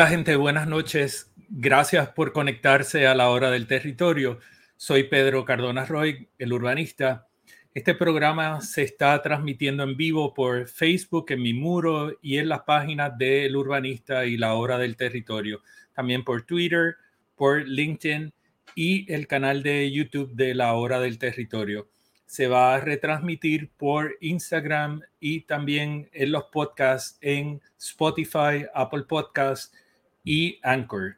Hola gente, buenas noches. Gracias por conectarse a la hora del territorio. Soy Pedro Cardona Roy, el urbanista. Este programa se está transmitiendo en vivo por Facebook, en mi muro y en las páginas del urbanista y la hora del territorio. También por Twitter, por LinkedIn y el canal de YouTube de la hora del territorio. Se va a retransmitir por Instagram y también en los podcasts en Spotify, Apple Podcasts y Anchor.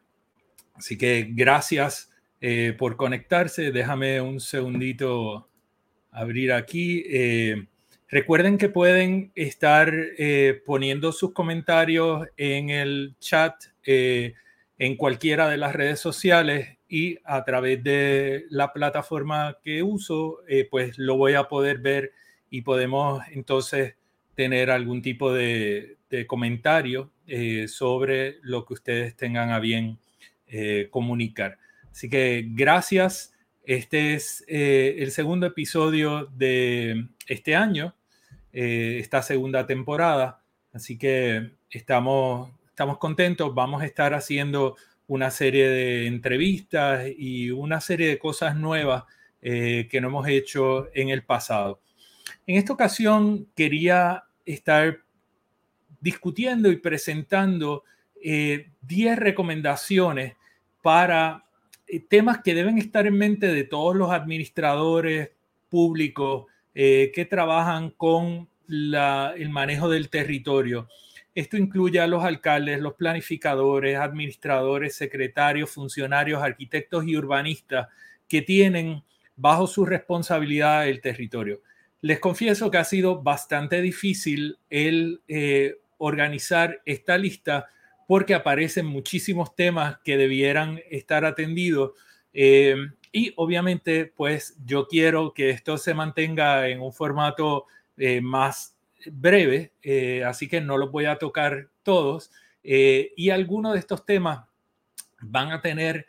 Así que gracias eh, por conectarse. Déjame un segundito abrir aquí. Eh, recuerden que pueden estar eh, poniendo sus comentarios en el chat en cualquiera de las redes sociales y a través de la plataforma que uso, pues lo voy a poder ver y podemos entonces tener algún tipo de, comentario eh, sobre lo que ustedes tengan a bien eh, comunicar. Así que gracias. Este es eh, el segundo episodio de este año, esta segunda temporada. Así que estamos, estamos contentos. Vamos a estar haciendo una serie de entrevistas y una serie de cosas nuevas que no hemos hecho en el pasado. En esta ocasión quería estar discutiendo y presentando 10 eh, recomendaciones para eh, temas que deben estar en mente de todos los administradores públicos eh, que trabajan con el manejo del territorio. Esto incluye a los alcaldes, los planificadores, administradores, secretarios, funcionarios, arquitectos y urbanistas que tienen bajo su responsabilidad el territorio. Les confieso que ha sido bastante difícil el organizar esta lista porque aparecen muchísimos temas que debieran estar atendidos. Eh, y obviamente, pues yo quiero que esto se mantenga en un formato eh, más breve, así que no los voy a tocar todos. y algunos de estos temas van a tener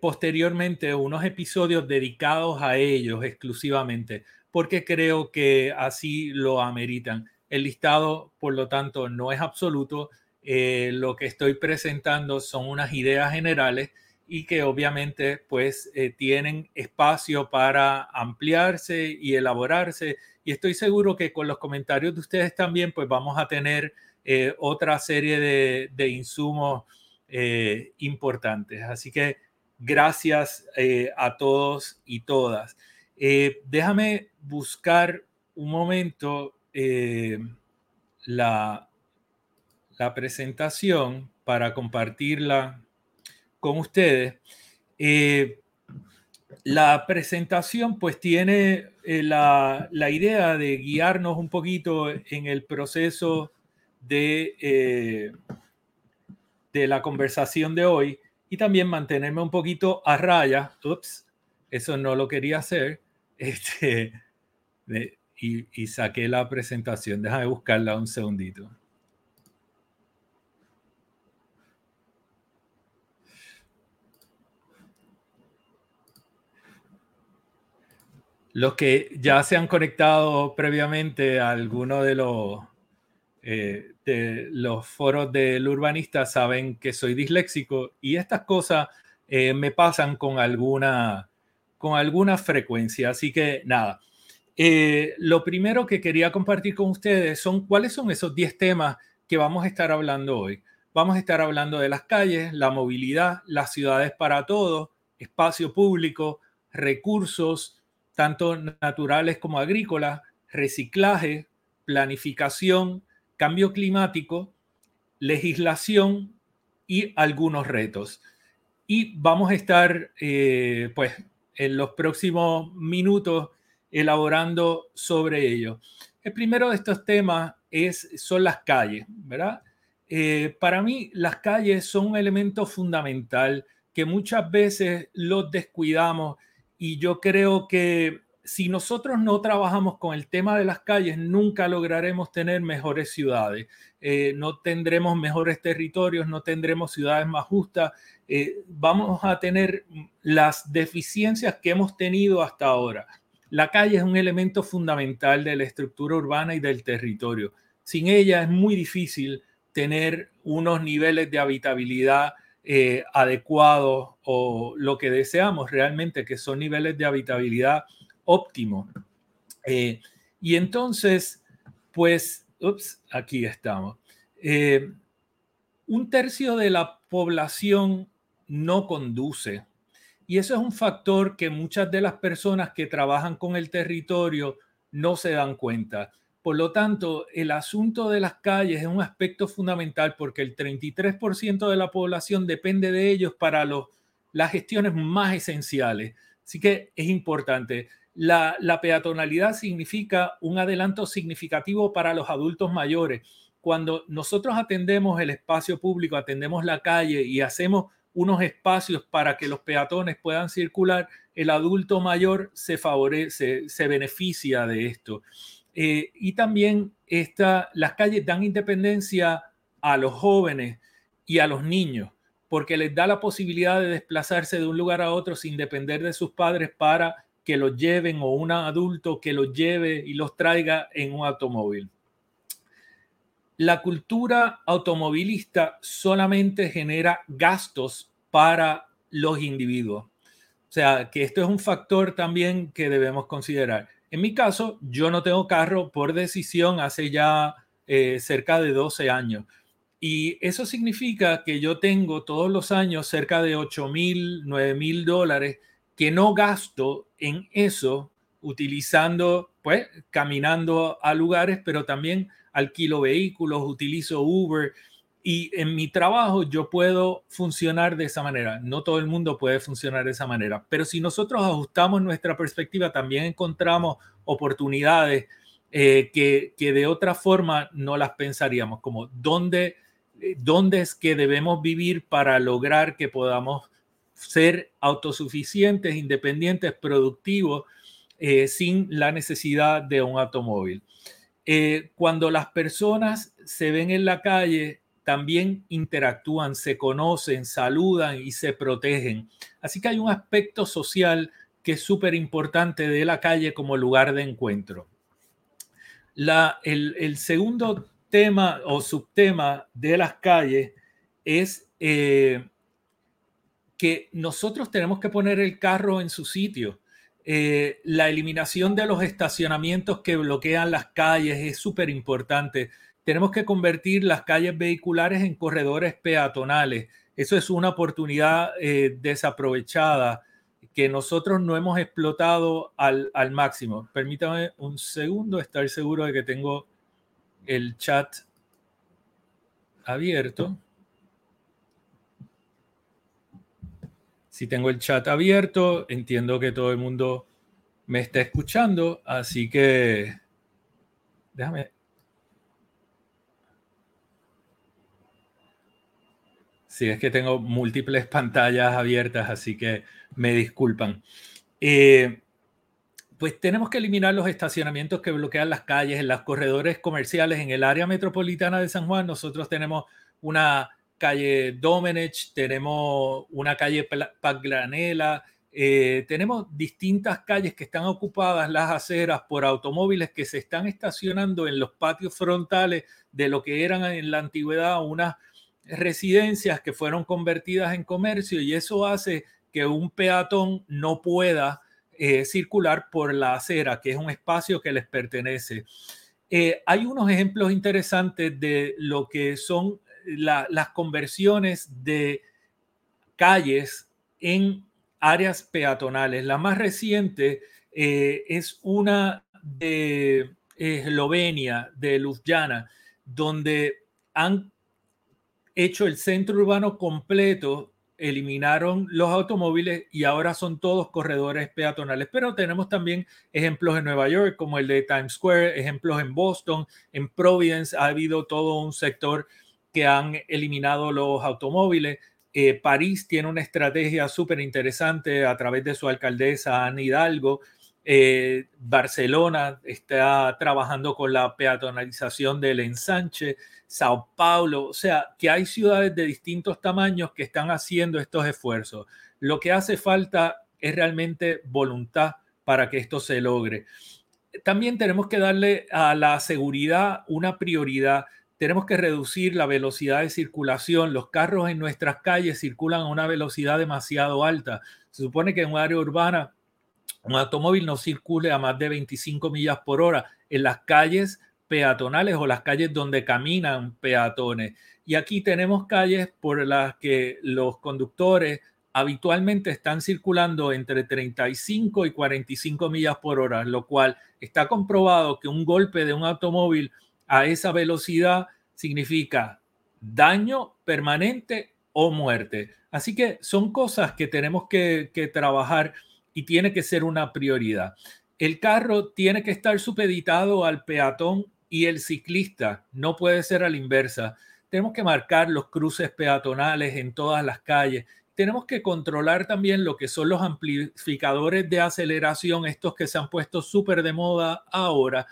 posteriormente unos episodios dedicados a ellos exclusivamente porque creo que así lo ameritan. El listado, por lo tanto, no es absoluto. Eh, lo que estoy presentando son unas ideas generales y que obviamente pues eh, tienen espacio para ampliarse y elaborarse. Y estoy seguro que con los comentarios de ustedes también pues vamos a tener eh, otra serie de, de insumos importantes. Así que gracias a todos y todas. Déjame buscar un momento eh, la, la, presentación para compartirla con ustedes. Eh, la presentación pues tiene la, la, idea de guiarnos un poquito en el proceso de, de la conversación de hoy y también mantenerme un poquito a raya. Ups, eso no lo quería hacer este, y, saqué la presentación. Déjame buscarla un segundito. Los que ya se han conectado previamente a alguno de los, eh, de los foros del urbanista saben que soy disléxico y estas cosas eh, me pasan con alguna con alguna frecuencia. Así que nada, Eh, lo primero que quería compartir con ustedes son cuáles son esos 10 temas que vamos a estar hablando hoy. Vamos a estar hablando de las calles, la movilidad, las ciudades para todos, espacio público, recursos, tanto naturales como agrícolas, reciclaje, planificación, cambio climático, legislación y algunos retos. Y vamos a estar, eh, pues, en los próximos minutos elaborando sobre ello. El primero de estos temas es, son las calles, ¿verdad? Eh, para mí, las calles son un elemento fundamental que muchas veces los descuidamos y yo creo que si nosotros no trabajamos con el tema de las calles, nunca lograremos tener mejores ciudades. Eh, no tendremos mejores territorios, no tendremos ciudades más justas. Eh, vamos a tener las deficiencias que hemos tenido hasta ahora. La calle es un elemento fundamental de la estructura urbana y del territorio. Sin ella es muy difícil tener unos niveles de habitabilidad eh, adecuados o lo que deseamos realmente, que son niveles de habitabilidad óptimo. Eh, y entonces, pues, ups, aquí estamos. Eh, un tercio de la población no conduce. Y eso es un factor que muchas de las personas que trabajan con el territorio no se dan cuenta. Por lo tanto, el asunto de las calles es un aspecto fundamental porque el 33% de la población depende de ellos para las gestiones más esenciales. Así que es importante. La, peatonalidad significa un adelanto significativo para los adultos mayores. Cuando nosotros atendemos el espacio público, atendemos la calle y hacemos unos espacios para que los peatones puedan circular, el adulto mayor se favorece, se beneficia de esto. Eh, y también las calles dan independencia a los jóvenes y a los niños, porque les da la posibilidad de desplazarse de un lugar a otro sin depender de sus padres para que los lleven o un adulto que los lleve y los traiga en un automóvil. La cultura automovilista solamente genera gastos para los individuos. O sea, que esto es un factor también que debemos considerar. En mi caso, yo no tengo carro por decisión hace ya eh, cerca de 12 años. Y eso significa que yo tengo todos los años cerca de 8 mil, 9 mil dólares que no gasto en eso utilizando, pues, caminando a lugares, pero también alquilo vehículos, utilizo Uber y en mi trabajo yo puedo funcionar de esa manera. No todo el mundo puede funcionar de esa manera, pero si nosotros ajustamos nuestra perspectiva, también encontramos oportunidades eh, que, que, de otra forma no las pensaríamos, como dónde, eh, dónde es que debemos vivir para lograr que podamos ser autosuficientes, independientes, productivos, eh, sin la necesidad de un automóvil. Eh, cuando las personas se ven en la calle, también interactúan, se conocen, saludan y se protegen. Así que hay un aspecto social que es súper importante de la calle como lugar de encuentro. El, segundo tema o subtema de las calles es eh, que nosotros tenemos que poner el carro en su sitio. Eh, la eliminación de los estacionamientos que bloquean las calles es súper importante. Tenemos que convertir las calles vehiculares en corredores peatonales. Eso es una oportunidad eh, desaprovechada que nosotros no hemos explotado al, al máximo. Permítame un segundo estar seguro de que tengo el chat abierto. Si tengo el chat abierto, entiendo que todo el mundo me está escuchando, así que déjame. Sí, es que tengo múltiples pantallas abiertas, así que me disculpan. Eh, pues tenemos que eliminar los estacionamientos que bloquean las calles en los corredores comerciales en el área metropolitana de San Juan. Nosotros tenemos una calle Domenech, tenemos una calle Pagranela, eh, tenemos distintas calles que están ocupadas las aceras por automóviles que se están estacionando en los patios frontales de lo que eran en la antigüedad unas residencias que fueron convertidas en comercio y eso hace que un peatón no pueda eh, circular por la acera, que es un espacio que les pertenece. Eh, hay unos ejemplos interesantes de lo que son las conversiones de calles en áreas peatonales. La más reciente eh, es una de Eslovenia, de Ljubljana, donde han hecho el centro urbano completo, eliminaron los automóviles y ahora son todos corredores peatonales. Pero tenemos también ejemplos en Nueva York, como el de Times Square, ejemplos en Boston, en Providence ha habido todo un sector que han eliminado los automóviles. Eh, París tiene una estrategia súper interesante a través de su alcaldesa Anne Hidalgo. Eh, Barcelona está trabajando con la peatonalización del ensanche. Sao Paulo, o sea, que hay ciudades de distintos tamaños que están haciendo estos esfuerzos. Lo que hace falta es realmente voluntad para que esto se logre. También tenemos que darle a la seguridad una prioridad. Tenemos que reducir la velocidad de circulación. Los carros en nuestras calles circulan a una velocidad demasiado alta. Se supone que en un área urbana un automóvil no circule a más de 25 millas por hora. En las calles peatonales o las calles donde caminan peatones. Y aquí tenemos calles por las que los conductores habitualmente están circulando entre 35 y 45 millas por hora, lo cual está comprobado que un golpe de un automóvil a esa velocidad significa daño permanente o muerte. Así que son cosas que tenemos que, trabajar y tiene que ser una prioridad. El carro tiene que estar supeditado al peatón y el ciclista no puede ser a la inversa. Tenemos que marcar los cruces peatonales en todas las calles. Tenemos que controlar también lo que son los amplificadores de aceleración, estos que se han puesto súper de moda ahora,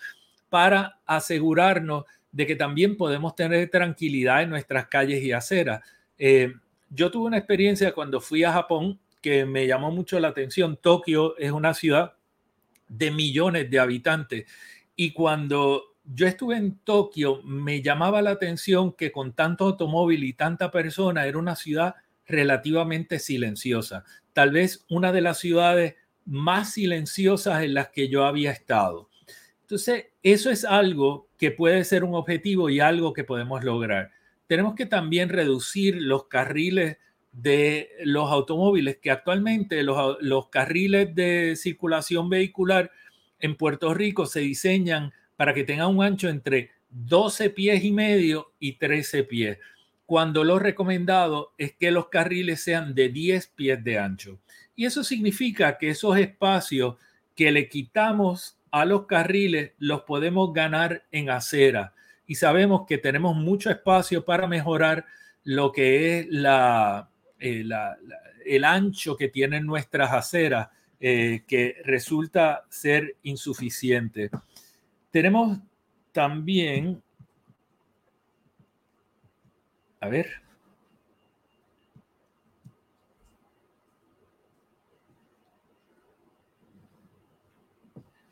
para asegurarnos de que también podemos tener tranquilidad en nuestras calles y aceras. Eh, yo tuve una experiencia cuando fui a Japón que me llamó mucho la atención. Tokio es una ciudad de millones de habitantes y cuando yo estuve en Tokio, me llamaba la atención que con tanto automóvil y tanta persona era una ciudad relativamente silenciosa, tal vez una de las ciudades más silenciosas en las que yo había estado. Entonces, eso es algo que puede ser un objetivo y algo que podemos lograr. Tenemos que también reducir los carriles de los automóviles, que actualmente los, carriles de circulación vehicular en Puerto Rico se diseñan para que tenga un ancho entre 12 pies y medio y 13 pies, cuando lo recomendado es que los carriles sean de 10 pies de ancho. Y eso significa que esos espacios que le quitamos a los carriles los podemos ganar en acera. Y sabemos que tenemos mucho espacio para mejorar lo que es la, eh, el ancho que tienen nuestras aceras, eh, que resulta ser insuficiente. Tenemos también, a ver,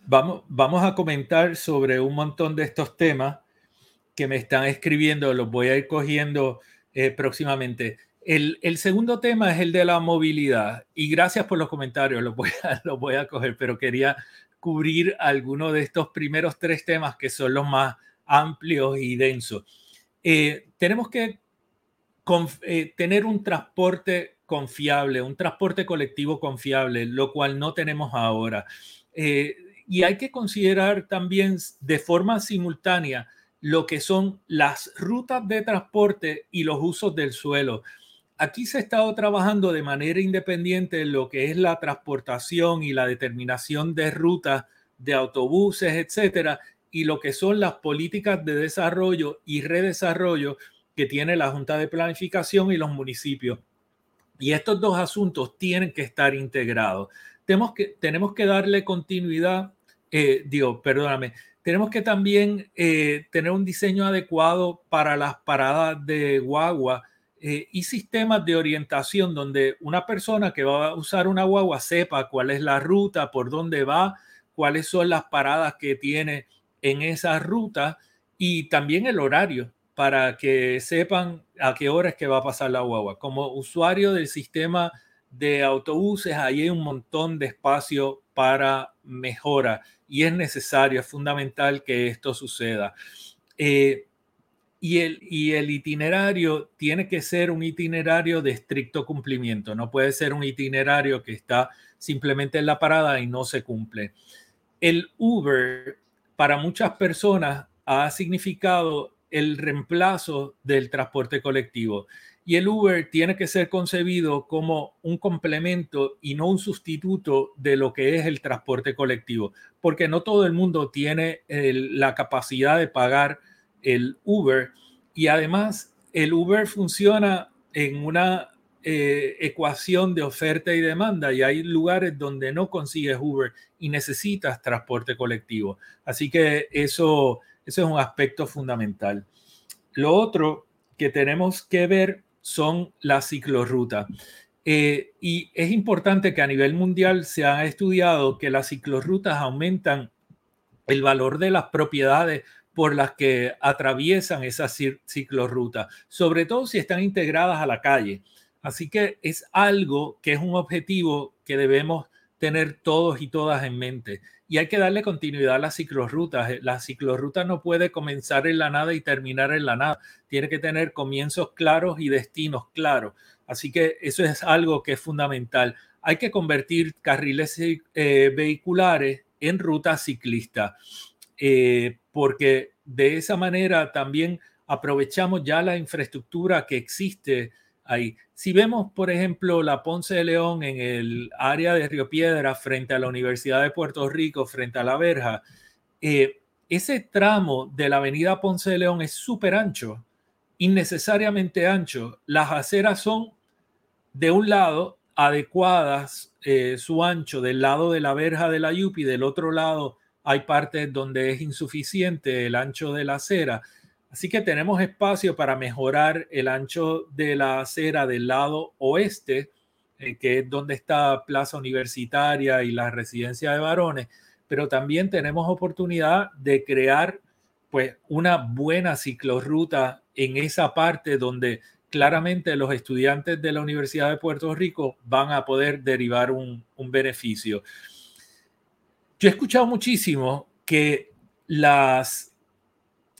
Vamos, vamos, a comentar sobre un montón de estos temas que me están escribiendo, los voy a ir cogiendo eh, próximamente. El, el, segundo tema es el de la movilidad y gracias por los comentarios, los voy a, los voy a coger, pero quería cubrir alguno de estos primeros tres temas que son los más amplios y densos. Eh, tenemos que eh, tener un transporte confiable, un transporte colectivo confiable, lo cual no tenemos ahora. Eh, y hay que considerar también de forma simultánea lo que son las rutas de transporte y los usos del suelo aquí se ha estado trabajando de manera independiente en lo que es la transportación y la determinación de rutas de autobuses, etcétera, y lo que son las políticas de desarrollo y redesarrollo que tiene la Junta de Planificación y los municipios. Y estos dos asuntos tienen que estar integrados. Tenemos que, tenemos que darle continuidad, eh, digo, perdóname, tenemos que también eh, tener un diseño adecuado para las paradas de guagua eh, y sistemas de orientación donde una persona que va a usar una guagua sepa cuál es la ruta, por dónde va, cuáles son las paradas que tiene en esa ruta y también el horario para que sepan a qué hora es que va a pasar la guagua. Como usuario del sistema de autobuses, ahí hay un montón de espacio para mejora y es necesario, es fundamental que esto suceda. Eh, y el, y el itinerario tiene que ser un itinerario de estricto cumplimiento, no puede ser un itinerario que está simplemente en la parada y no se cumple. El Uber para muchas personas ha significado el reemplazo del transporte colectivo. Y el Uber tiene que ser concebido como un complemento y no un sustituto de lo que es el transporte colectivo, porque no todo el mundo tiene la capacidad de pagar el Uber y además el Uber funciona en una eh, ecuación de oferta y demanda y hay lugares donde no consigues Uber y necesitas transporte colectivo. Así que eso, eso es un aspecto fundamental. Lo otro que tenemos que ver son las ciclorrutas. Eh, y es importante que a nivel mundial se ha estudiado que las ciclorrutas aumentan el valor de las propiedades por las que atraviesan esas ciclorrutas, sobre todo si están integradas a la calle. Así que es algo que es un objetivo que debemos tener todos y todas en mente. Y hay que darle continuidad a las ciclorrutas. La ciclorruta no puede comenzar en la nada y terminar en la nada. Tiene que tener comienzos claros y destinos claros. Así que eso es algo que es fundamental. Hay que convertir carriles eh, vehiculares en rutas ciclistas. Eh, porque de esa manera también aprovechamos ya la infraestructura que existe ahí. Si vemos, por ejemplo, la Ponce de León en el área de Río Piedra frente a la Universidad de Puerto Rico, frente a la verja, eh, ese tramo de la avenida Ponce de León es súper ancho, innecesariamente ancho. Las aceras son de un lado adecuadas eh, su ancho del lado de la verja de la Yupi, del otro lado hay partes donde es insuficiente el ancho de la acera. Así que tenemos espacio para mejorar el ancho de la acera del lado oeste, eh, que es donde está Plaza Universitaria y la residencia de varones, pero también tenemos oportunidad de crear pues una buena ciclorruta en esa parte donde claramente los estudiantes de la Universidad de Puerto Rico van a poder derivar un, un beneficio. Yo he escuchado muchísimo que las,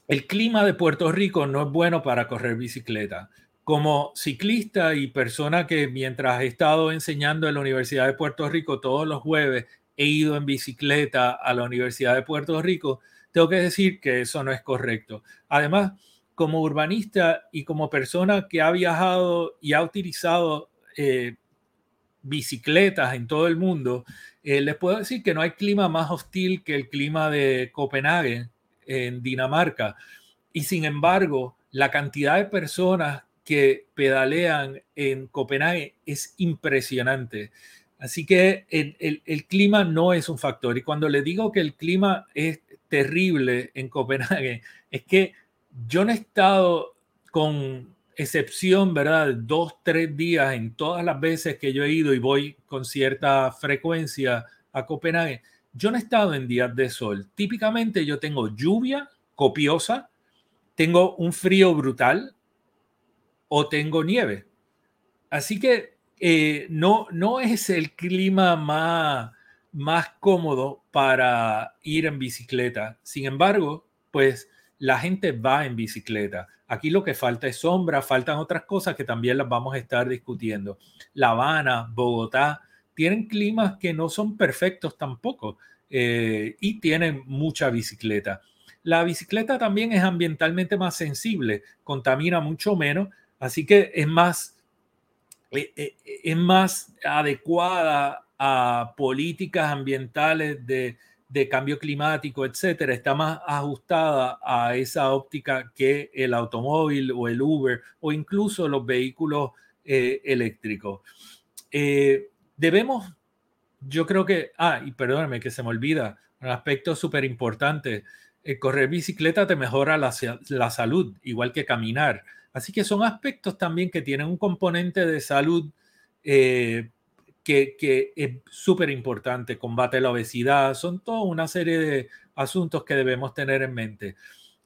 el clima de Puerto Rico no es bueno para correr bicicleta. Como ciclista y persona que mientras he estado enseñando en la Universidad de Puerto Rico todos los jueves, he ido en bicicleta a la Universidad de Puerto Rico, tengo que decir que eso no es correcto. Además, como urbanista y como persona que ha viajado y ha utilizado eh, bicicletas en todo el mundo, eh, les puedo decir que no hay clima más hostil que el clima de Copenhague, en Dinamarca. Y sin embargo, la cantidad de personas que pedalean en Copenhague es impresionante. Así que el, el, clima no es un factor. Y cuando le digo que el clima es terrible en Copenhague, es que yo no he estado con excepción, ¿verdad? Dos, tres días en todas las veces que yo he ido y voy con cierta frecuencia a Copenhague, yo no he estado en días de sol. Típicamente yo tengo lluvia copiosa, tengo un frío brutal o tengo nieve. Así que eh, no, no es el clima más, más cómodo para ir en bicicleta. Sin embargo, pues la gente va en bicicleta. Aquí lo que falta es sombra, faltan otras cosas que también las vamos a estar discutiendo. La Habana, Bogotá, tienen climas que no son perfectos tampoco eh, y tienen mucha bicicleta. La bicicleta también es ambientalmente más sensible, contamina mucho menos, así que es más, eh, eh, es más adecuada a políticas ambientales de de cambio climático, etcétera, está más ajustada a esa óptica que el automóvil o el Uber o incluso los vehículos eh, eléctricos. Debemos, yo creo que, ah, y perdóname que se me olvida, un aspecto súper importante, eh, correr bicicleta te mejora la, la salud, igual que caminar. Así que son aspectos también que tienen un componente de salud que, es súper importante, combate la obesidad, son toda una serie de asuntos que debemos tener en mente.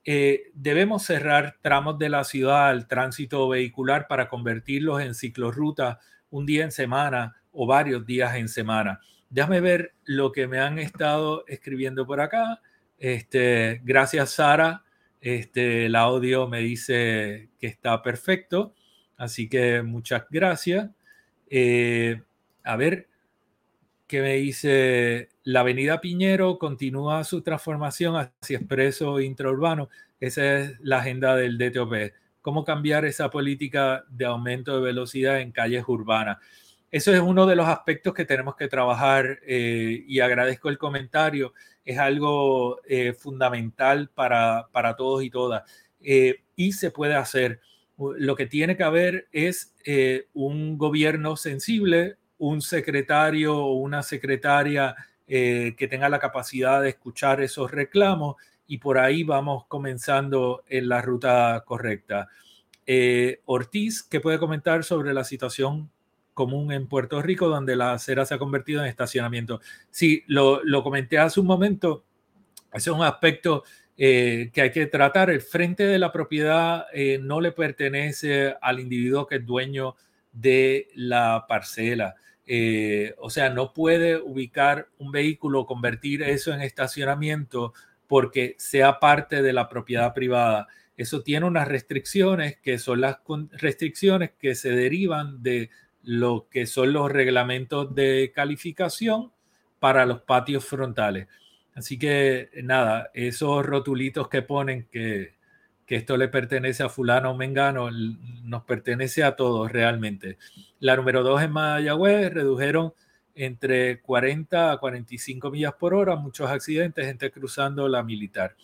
Eh, debemos cerrar tramos de la ciudad al tránsito vehicular para convertirlos en ciclorrutas un día en semana o varios días en semana. Déjame ver lo que me han estado escribiendo por acá. Este, gracias, Sara. Este, el audio me dice que está perfecto. Así que muchas gracias. Eh, a ver, ¿qué me dice? La avenida Piñero continúa su transformación hacia expreso intraurbano. Esa es la agenda del DTOP. ¿Cómo cambiar esa política de aumento de velocidad en calles urbanas? Eso es uno de los aspectos que tenemos que trabajar eh, y agradezco el comentario. Es algo eh, fundamental para, para, todos y todas. Eh, y se puede hacer. Lo que tiene que haber es un gobierno sensible, un secretario o una secretaria que tenga la capacidad de escuchar esos reclamos y por ahí vamos comenzando en la ruta correcta. Ortiz, ¿qué puede comentar sobre la situación común en Puerto Rico, donde la acera se ha convertido en estacionamiento. Sí, lo, comenté hace un momento, ese es un aspecto eh, que hay que tratar. El frente de la propiedad eh, no le pertenece al individuo que es dueño de la parcela. Eh, o sea, no puede ubicar un vehículo, convertir eso en estacionamiento porque sea parte de la propiedad privada. Eso tiene unas restricciones que son las restricciones que se derivan de lo que son los reglamentos de calificación para los patios frontales. Así que nada, esos rotulitos que ponen que, esto le pertenece a fulano o mengano, nos pertenece a todos realmente. La número dos en Mayagüez redujeron entre 40 a 45 millas por hora, muchos accidentes, gente cruzando la militar.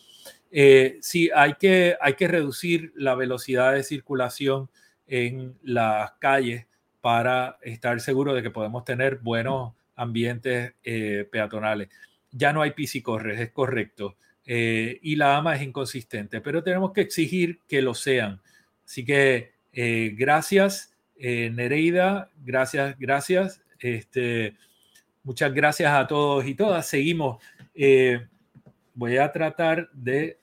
Eh, sí, hay que, hay que reducir la velocidad de circulación en las calles para estar seguro de que podemos tener buenos ambientes eh, peatonales. Ya no hay piscicorres, es correcto. Eh, y la AMA es inconsistente, pero tenemos que exigir que lo sean. Así que eh, gracias, Nereida, gracias, gracias. Este, muchas gracias a todos y todas. Seguimos. voy a tratar de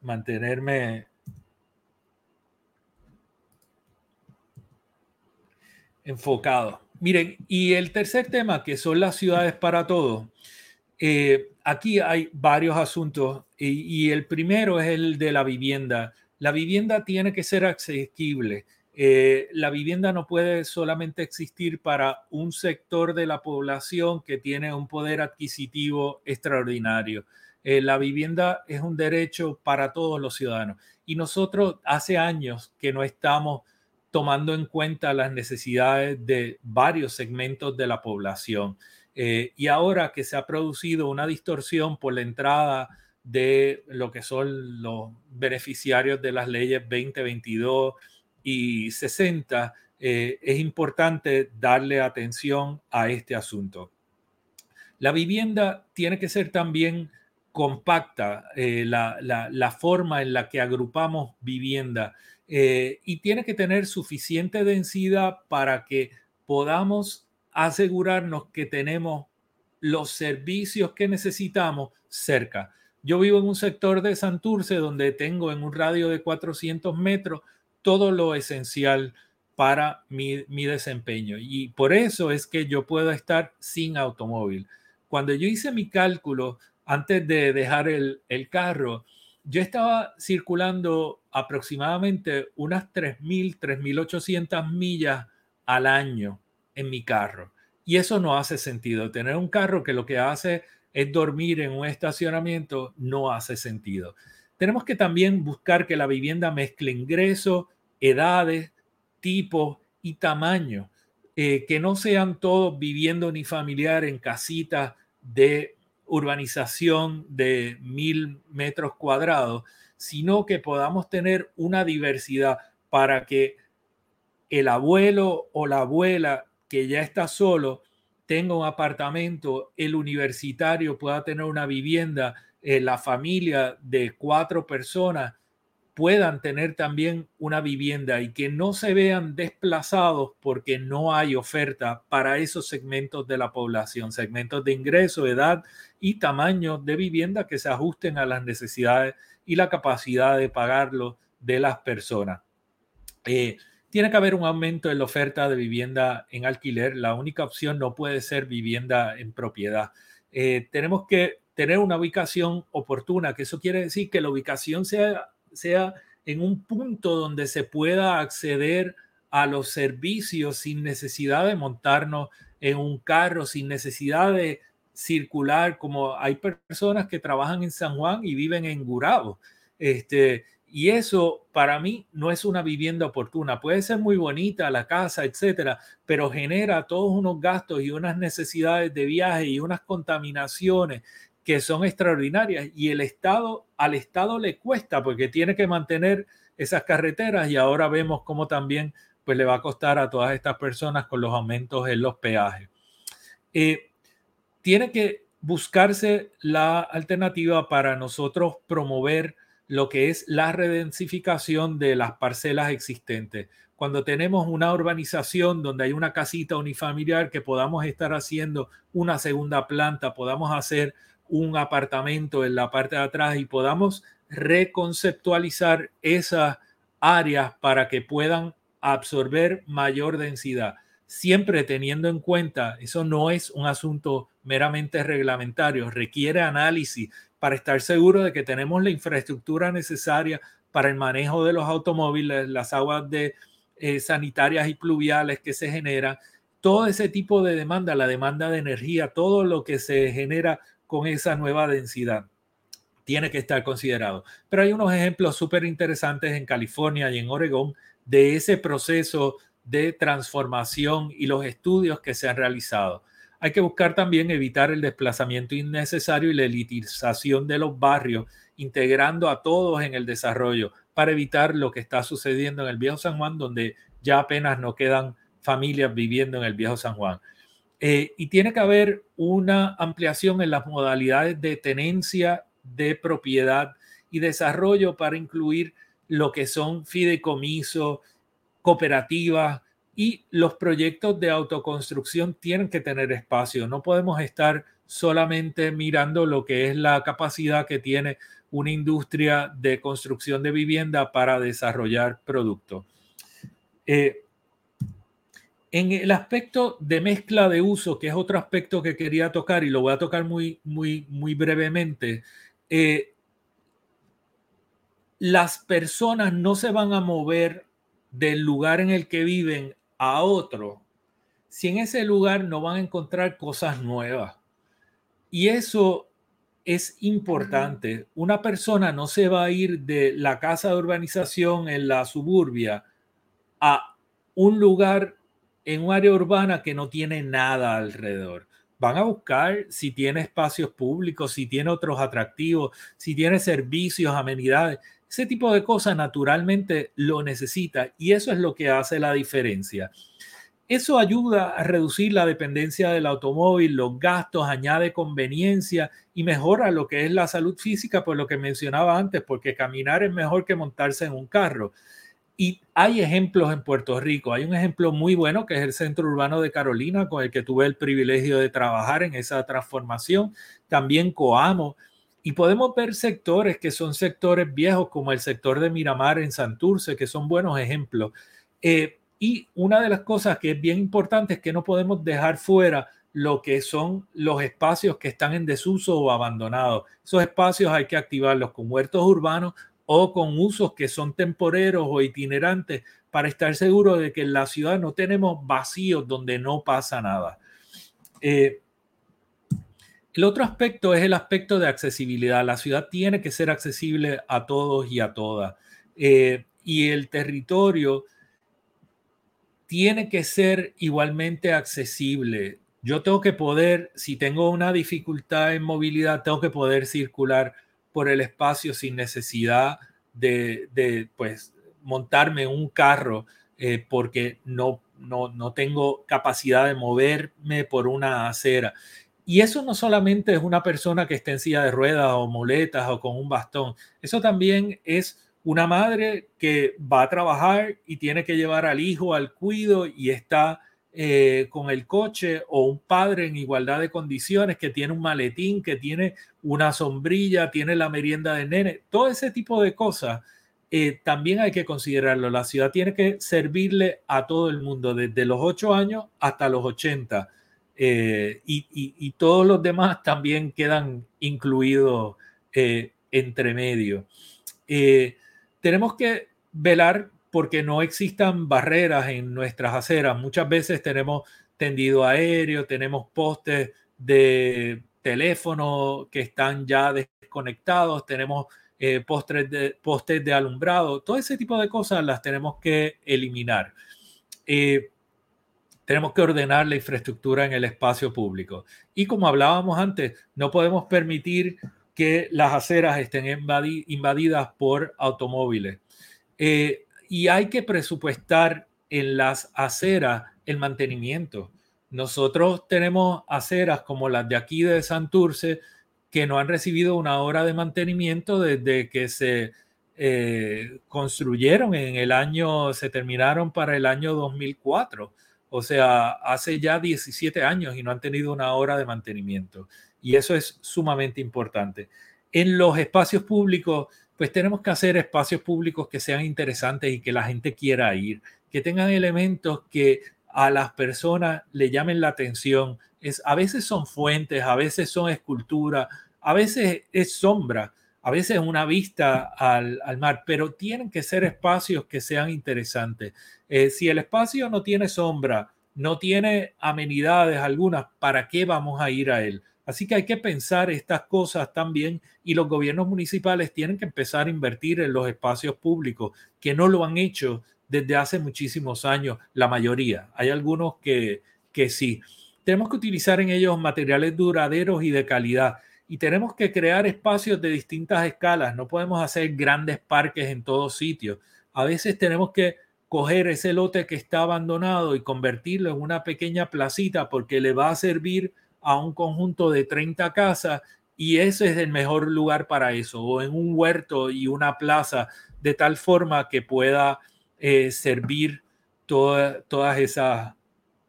mantenerme enfocado. Miren, y el tercer tema, que son las ciudades para todos. Eh, aquí hay varios asuntos y, el primero es el de la vivienda. La vivienda tiene que ser asequible. Eh, la vivienda no puede solamente existir para un sector de la población que tiene un poder adquisitivo extraordinario. Eh, la vivienda es un derecho para todos los ciudadanos. Y nosotros hace años que no estamos tomando en cuenta las necesidades de varios segmentos de la población. Eh, y ahora que se ha producido una distorsión por la entrada de lo que son los beneficiarios de las leyes 2022 y 60, eh, es importante darle atención a este asunto. La vivienda tiene que ser también compacta, eh, la, la, forma en la que agrupamos vivienda eh, y tiene que tener suficiente densidad para que podamos asegurarnos que tenemos los servicios que necesitamos cerca. Yo vivo en un sector de Santurce donde tengo en un radio de 400 metros todo lo esencial para mi, mi, desempeño. Y por eso es que yo puedo estar sin automóvil. Cuando yo hice mi cálculo antes de dejar el, el carro, yo estaba circulando aproximadamente unas 3.000, 3.800 millas al año en mi carro. Y eso no hace sentido. Tener un carro que lo que hace es dormir en un estacionamiento no hace sentido. Tenemos que también buscar que la vivienda mezcle ingresos, edades, tipos y tamaño. Eh, que no sean todos viviendo ni familiar en casitas de urbanización de mil metros cuadrados, sino que podamos tener una diversidad para que el abuelo o la abuela que ya está solo tenga un apartamento, el universitario pueda tener una vivienda, eh, la familia de cuatro personas puedan tener también una vivienda y que no se vean desplazados porque no hay oferta para esos segmentos de la población, segmentos de ingreso, edad y tamaño de vivienda que se ajusten a las necesidades y la capacidad de pagarlo de las personas. Eh, tiene que haber un aumento en la oferta de vivienda en alquiler. La única opción no puede ser vivienda en propiedad. Eh, tenemos que tener una ubicación oportuna, que eso quiere decir que la ubicación sea, sea en un punto donde se pueda acceder a los servicios sin necesidad de montarnos en un carro, sin necesidad de circular, como hay personas que trabajan en San Juan y viven en Gurabo. Este, y eso para mí no es una vivienda oportuna. Puede ser muy bonita la casa, etcétera, pero genera todos unos gastos y unas necesidades de viaje y unas contaminaciones que son extraordinarias. Y el Estado, al Estado le cuesta porque tiene que mantener esas carreteras y ahora vemos cómo también pues le va a costar a todas estas personas con los aumentos en los peajes. Eh, tiene que buscarse la alternativa para nosotros promover lo que es la redensificación de las parcelas existentes. Cuando tenemos una urbanización donde hay una casita unifamiliar que podamos estar haciendo una segunda planta, podamos hacer un apartamento en la parte de atrás y podamos reconceptualizar esas áreas para que puedan absorber mayor densidad, siempre teniendo en cuenta, eso no es un asunto meramente reglamentario, requiere análisis para estar seguro de que tenemos la infraestructura necesaria para el manejo de los automóviles, las aguas de, eh, sanitarias y pluviales que se generan, todo ese tipo de demanda, la demanda de energía, todo lo que se genera con esa nueva densidad tiene que estar considerado. Pero hay unos ejemplos súper interesantes en California y en Oregón de ese proceso de transformación y los estudios que se han realizado. Hay que buscar también evitar el desplazamiento innecesario y la elitización de los barrios, integrando a todos en el desarrollo para evitar lo que está sucediendo en el Viejo San Juan, donde ya apenas no quedan familias viviendo en el Viejo San Juan. Eh, y tiene que haber una ampliación en las modalidades de tenencia de propiedad y desarrollo para incluir lo que son fideicomisos, cooperativas y los proyectos de autoconstrucción tienen que tener espacio. No podemos estar solamente mirando lo que es la capacidad que tiene una industria de construcción de vivienda para desarrollar productos. Eh, en el aspecto de mezcla de uso, que es otro aspecto que quería tocar y lo voy a tocar muy, muy, muy brevemente, eh, las personas no se van a mover del lugar en el que viven a otro si en ese lugar no van a encontrar cosas nuevas. Y eso es importante. Una persona no se va a ir de la casa de urbanización en la suburbia a un lugar en un área urbana que no tiene nada alrededor. Van a buscar si tiene espacios públicos, si tiene otros atractivos, si tiene servicios, amenidades. Ese tipo de cosas naturalmente lo necesita y eso es lo que hace la diferencia. Eso ayuda a reducir la dependencia del automóvil, los gastos, añade conveniencia y mejora lo que es la salud física, por lo que mencionaba antes, porque caminar es mejor que montarse en un carro. Y hay ejemplos en Puerto Rico. Hay un ejemplo muy bueno que es el Centro Urbano de Carolina, con el que tuve el privilegio de trabajar en esa transformación. También Coamo y podemos ver sectores que son sectores viejos, como el sector de Miramar en Santurce, que son buenos ejemplos. Eh, y una de las cosas que es bien importante es que no podemos dejar fuera lo que son los espacios que están en desuso o abandonados. Esos espacios hay que activarlos con huertos urbanos o con usos que son temporeros o itinerantes para estar seguro de que en la ciudad no tenemos vacíos donde no pasa nada. Eh, el otro aspecto es el aspecto de accesibilidad. La ciudad tiene que ser accesible a todos y a todas. Eh, y el territorio tiene que ser igualmente accesible. Yo tengo que poder, si tengo una dificultad en movilidad, tengo que poder circular por el espacio sin necesidad de, pues, montarme un carro eh, porque no, no, no tengo capacidad de moverme por una acera. Y eso no solamente es una persona que está en silla de ruedas o muletas o con un bastón, eso también es una madre que va a trabajar y tiene que llevar al hijo al cuido y está eh, con el coche o un padre en igualdad de condiciones que tiene un maletín, que tiene una sombrilla, tiene la merienda de nene, todo ese tipo de cosas eh, también hay que considerarlo. La ciudad tiene que servirle a todo el mundo, desde los 8 años hasta los 80. Eh, y, todos los demás también quedan incluidos eh, entre medio. tenemos que velar porque no existan barreras en nuestras aceras. Muchas veces tenemos tendido aéreo, tenemos postes de teléfono que están ya desconectados, tenemos eh, postes, de, postes de alumbrado, todo ese tipo de cosas las tenemos que eliminar. Eh, tenemos que ordenar la infraestructura en el espacio público. Y como hablábamos antes, no podemos permitir que las aceras estén invadidas por automóviles. Eh, y hay que presupuestar en las aceras el mantenimiento. Nosotros tenemos aceras como las de aquí de Santurce que no han recibido una hora de mantenimiento desde que se eh, construyeron en el año, se terminaron para el año 2004. O sea, hace ya 17 años y no han tenido una hora de mantenimiento. Y eso es sumamente importante. En los espacios públicos, pues tenemos que hacer espacios públicos que sean interesantes y que la gente quiera ir, que tengan elementos que a las personas le llamen la atención. Es, a veces son fuentes, a veces son esculturas, a veces es sombra, a veces es una vista al, mar, pero tienen que ser espacios que sean interesantes. Eh, si el espacio no tiene sombra, no tiene amenidades algunas, ¿para qué vamos a ir a él? Así que hay que pensar estas cosas también y los gobiernos municipales tienen que empezar a invertir en los espacios públicos, que no lo han hecho desde hace muchísimos años, la mayoría. Hay algunos que, que sí. Tenemos que utilizar en ellos materiales duraderos y de calidad y tenemos que crear espacios de distintas escalas. No podemos hacer grandes parques en todos sitios. A veces tenemos que coger ese lote que está abandonado y convertirlo en una pequeña placita porque le va a servir a un conjunto de 30 casas y ese es el mejor lugar para eso, o en un huerto y una plaza, de tal forma que pueda eh, servir todas esas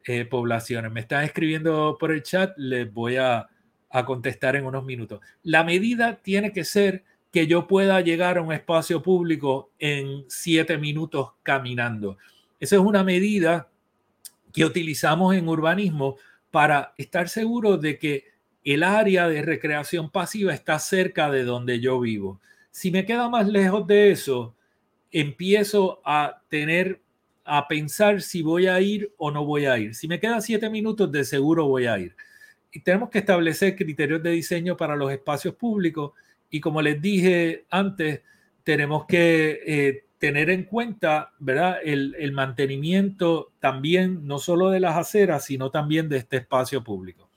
eh, poblaciones. Me están escribiendo por el chat, les voy a, a contestar en unos minutos. La medida tiene que ser que yo pueda llegar a un espacio público en siete minutos caminando. Esa es una medida que utilizamos en urbanismo para estar seguro de que el área de recreación pasiva está cerca de donde yo vivo. Si me queda más lejos de eso, empiezo a tener, a pensar si voy a ir o no voy a ir. Si me quedan siete minutos, de seguro voy a ir. Y tenemos que establecer criterios de diseño para los espacios públicos y como les dije antes, tenemos que eh, tener en cuenta, ¿verdad? El, el, mantenimiento también, no solo de las aceras, sino también de este espacio público.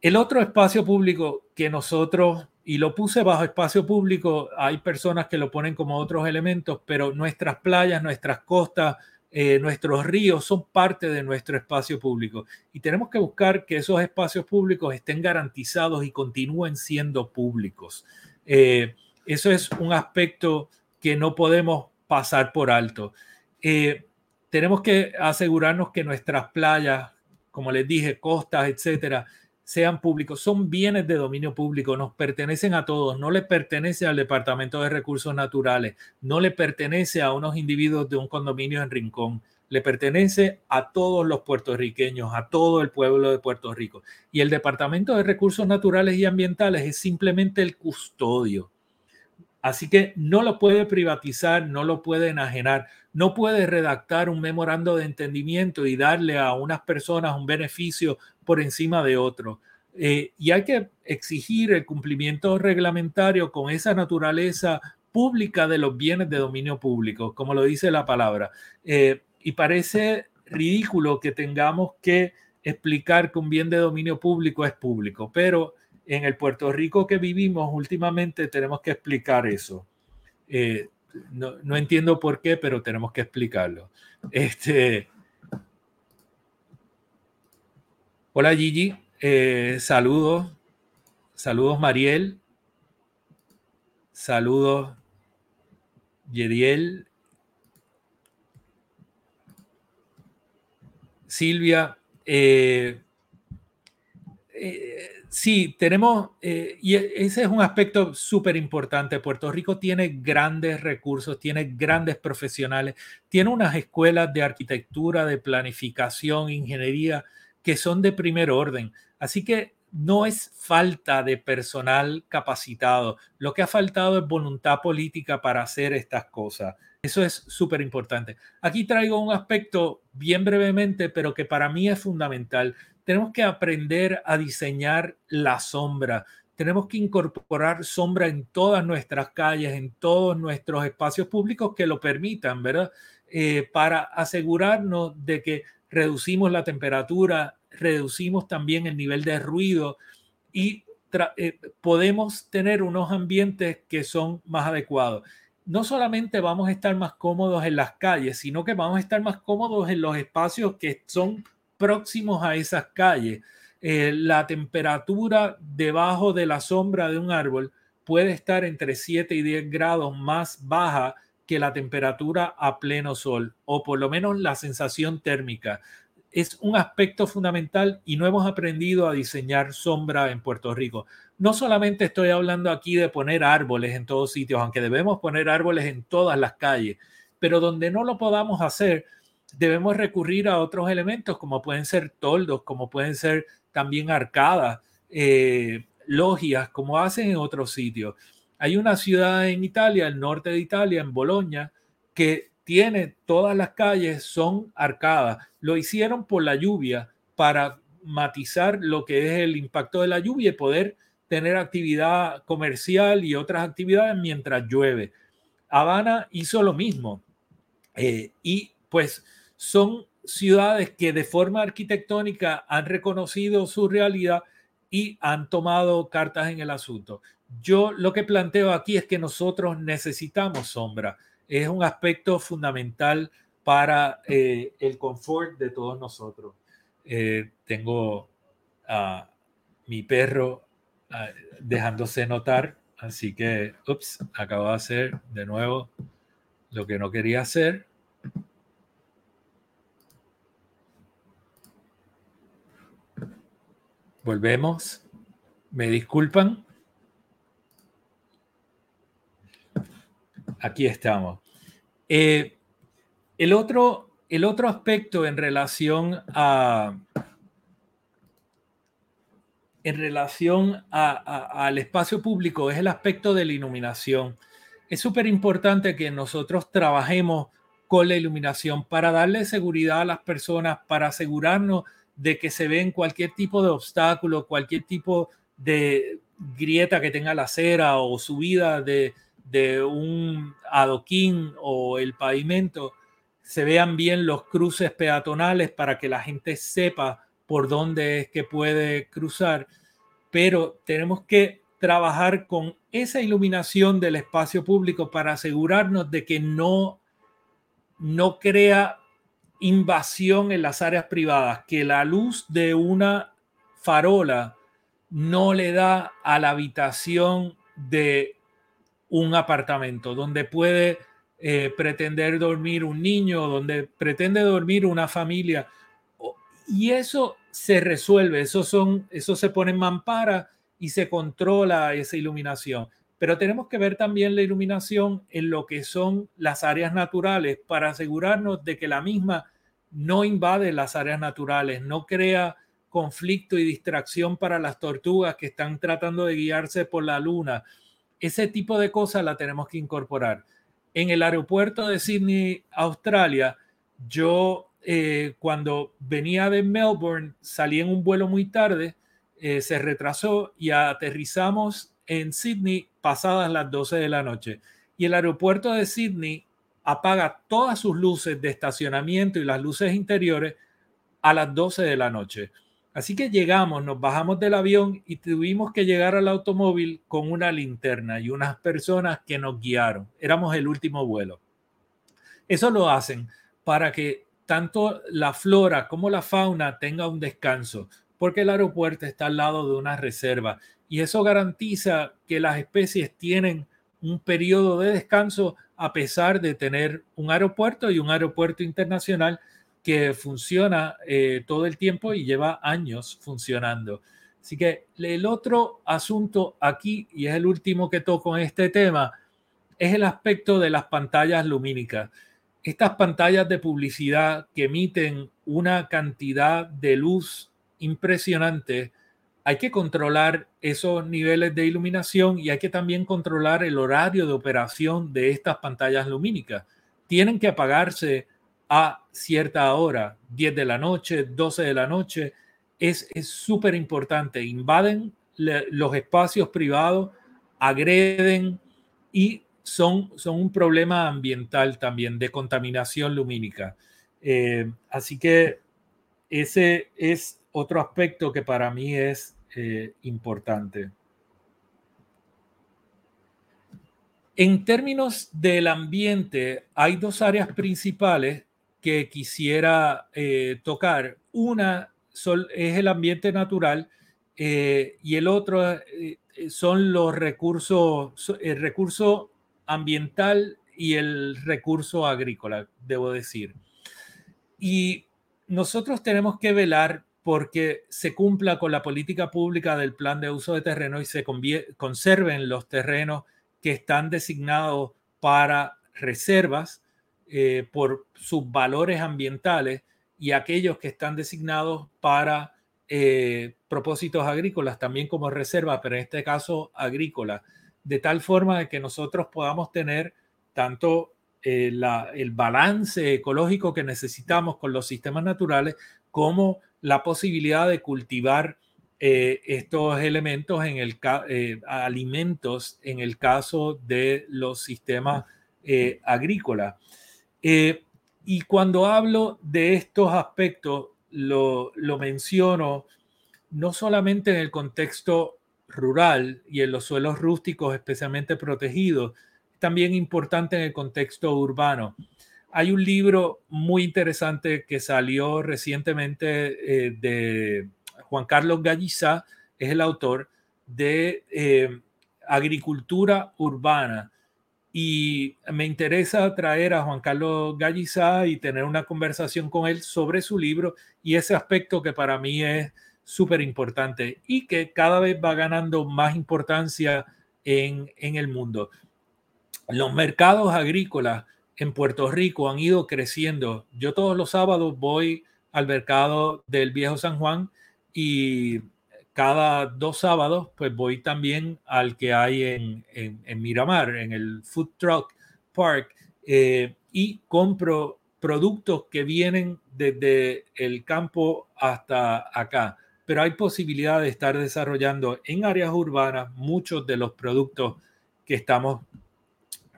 El otro espacio público que nosotros, y lo puse bajo espacio público, hay personas que lo ponen como otros elementos, pero nuestras playas, nuestras costas, eh, nuestros ríos son parte de nuestro espacio público y tenemos que buscar que esos espacios públicos estén garantizados y continúen siendo públicos. Eh, eso es un aspecto que no podemos pasar por alto. Eh, tenemos que asegurarnos que nuestras playas, como les dije, costas, etcétera, sean públicos, son bienes de dominio público, nos pertenecen a todos, no le pertenece al Departamento de Recursos Naturales, no le pertenece a unos individuos de un condominio en Rincón, le pertenece a todos los puertorriqueños, a todo el pueblo de Puerto Rico. Y el Departamento de Recursos Naturales y Ambientales es simplemente el custodio Así que no lo puede privatizar, no lo puede enajenar, no puede redactar un memorando de entendimiento y darle a unas personas un beneficio por encima de otro. Eh, y hay que exigir el cumplimiento reglamentario con esa naturaleza pública de los bienes de dominio público, como lo dice la palabra. Eh, y parece ridículo que tengamos que explicar que un bien de dominio público es público, pero en el Puerto Rico que vivimos últimamente tenemos que explicar eso. Eh, no, entiendo por qué, pero tenemos que explicarlo. Este, hola Gigi, eh, saludos, saludos Mariel, saludos Yediel, Silvia. Eh, Sí, tenemos, eh, y e, ese es un aspecto súper importante. Puerto Rico tiene grandes recursos, tiene grandes profesionales, tiene unas escuelas de arquitectura, de planificación, ingeniería, que son de primer orden. Así que no es falta de personal capacitado. Lo que ha faltado es voluntad política para hacer estas cosas. Eso es súper importante. Aquí traigo un aspecto bien brevemente, pero que para mí es fundamental tenemos que aprender a diseñar la sombra. Tenemos que incorporar sombra en todas nuestras calles, en todos nuestros espacios públicos que lo permitan, ¿verdad? Eh, para asegurarnos de que reducimos la temperatura, reducimos también el nivel de ruido y eh, podemos tener unos ambientes que son más adecuados. No solamente vamos a estar más cómodos en las calles, sino que vamos a estar más cómodos en los espacios que son próximos a esas calles, eh, la temperatura debajo de la sombra de un árbol puede estar entre 7 y 10 grados más baja que la temperatura a pleno sol, o por lo menos la sensación térmica. Es un aspecto fundamental y no hemos aprendido a diseñar sombra en Puerto Rico. No solamente estoy hablando aquí de poner árboles en todos sitios, aunque debemos poner árboles en todas las calles, pero donde no lo podamos hacer, debemos recurrir a otros elementos como pueden ser toldos, como pueden ser también arcadas, eh, logias, como hacen en otros sitios. Hay una ciudad en Italia, el norte de Italia, en Bolonia, que tiene todas las calles son arcadas. Lo hicieron por la lluvia para matizar lo que es el impacto de la lluvia y poder tener actividad comercial y otras actividades mientras llueve. Habana hizo lo mismo. Eh, y pues son ciudades que de forma arquitectónica han reconocido su realidad y han tomado cartas en el asunto. Yo lo que planteo aquí es que nosotros necesitamos sombra. Es un aspecto fundamental para eh, el confort de todos nosotros. Eh, tengo a mi perro ah, dejándose notar, así que, ups, acabo de hacer de nuevo lo que no quería hacer. Volvemos. Me disculpan. Aquí estamos. Eh, el, otro, el otro aspecto en relación a en relación al espacio público es el aspecto de la iluminación. Es súper importante que nosotros trabajemos con la iluminación para darle seguridad a las personas, para asegurarnos de que se ven cualquier tipo de obstáculo, cualquier tipo de grieta que tenga la acera o subida de, de un adoquín o el pavimento, se vean bien los cruces peatonales para que la gente sepa por dónde es que puede cruzar, pero tenemos que trabajar con esa iluminación del espacio público para asegurarnos de que no, no crea invasión en las áreas privadas, que la luz de una farola no le da a la habitación de un apartamento, donde puede eh, pretender dormir un niño, donde pretende dormir una familia. Y eso se resuelve, eso, son, eso se pone en mampara y se controla esa iluminación. Pero tenemos que ver también la iluminación en lo que son las áreas naturales para asegurarnos de que la misma no invade las áreas naturales, no crea conflicto y distracción para las tortugas que están tratando de guiarse por la luna. Ese tipo de cosas la tenemos que incorporar. En el aeropuerto de Sydney, Australia, yo eh, cuando venía de Melbourne salí en un vuelo muy tarde, eh, se retrasó y aterrizamos en Sydney pasadas las 12 de la noche. Y el aeropuerto de Sydney apaga todas sus luces de estacionamiento y las luces interiores a las 12 de la noche. Así que llegamos, nos bajamos del avión y tuvimos que llegar al automóvil con una linterna y unas personas que nos guiaron. Éramos el último vuelo. Eso lo hacen para que tanto la flora como la fauna tenga un descanso, porque el aeropuerto está al lado de una reserva y eso garantiza que las especies tienen un periodo de descanso a pesar de tener un aeropuerto y un aeropuerto internacional que funciona eh, todo el tiempo y lleva años funcionando. Así que el otro asunto aquí, y es el último que toco en este tema, es el aspecto de las pantallas lumínicas. Estas pantallas de publicidad que emiten una cantidad de luz impresionante, hay que controlar esos niveles de iluminación y hay que también controlar el horario de operación de estas pantallas lumínicas. Tienen que apagarse a cierta hora, 10 de la noche, 12 de la noche, es súper importante. Invaden los espacios privados, agreden y son, son un problema ambiental también de contaminación lumínica. Eh, así que ese es otro aspecto que para mí es eh, importante. En términos del ambiente, hay dos áreas principales que quisiera eh, tocar. Una es el ambiente natural eh, y el otro eh, son los recursos, el recurso ambiental y el recurso agrícola, debo decir. Y nosotros tenemos que velar porque se cumpla con la política pública del plan de uso de terreno y se conserven los terrenos que están designados para reservas eh, por sus valores ambientales y aquellos que están designados para eh, propósitos agrícolas, también como reserva, pero en este caso agrícola, de tal forma de que nosotros podamos tener tanto eh, el balance ecológico que necesitamos con los sistemas naturales como la posibilidad de cultivar eh, estos elementos en el alimentos en el caso de los sistemas agrícolas. Y cuando hablo de estos aspectos, lo, menciono no solamente en el contexto rural y en los suelos rústicos especialmente protegidos, también importante en el contexto urbano. Hay un libro muy interesante que salió recientemente eh, de Juan Carlos Gallizá, es el autor de eh, Agricultura Urbana, y me interesa traer a Juan Carlos Gallizá y tener una conversación con él sobre su libro y ese aspecto que para mí es súper importante y que cada vez va ganando más importancia en, en el mundo. Los mercados agrícolas en Puerto Rico han ido creciendo. Yo todos los sábados voy al mercado del Viejo San Juan y cada dos sábados, pues voy también al que hay en, en, Miramar, en el Food Truck Park, eh, y compro productos que vienen desde el campo hasta acá. Pero hay posibilidad de estar desarrollando en áreas urbanas muchos de los productos que estamos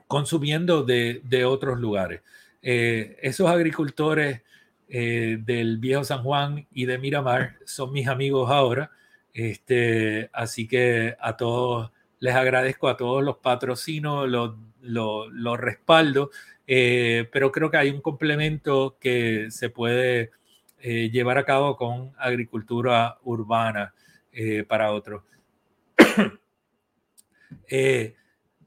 consumiendo de, de otros lugares. Eh, esos agricultores eh, del Viejo San Juan y de Miramar son mis amigos ahora este, así que a todos les agradezco a todos los patrocinos, los, los, respaldos, eh, pero creo que hay un complemento que se puede eh, llevar a cabo con agricultura urbana eh, para otros.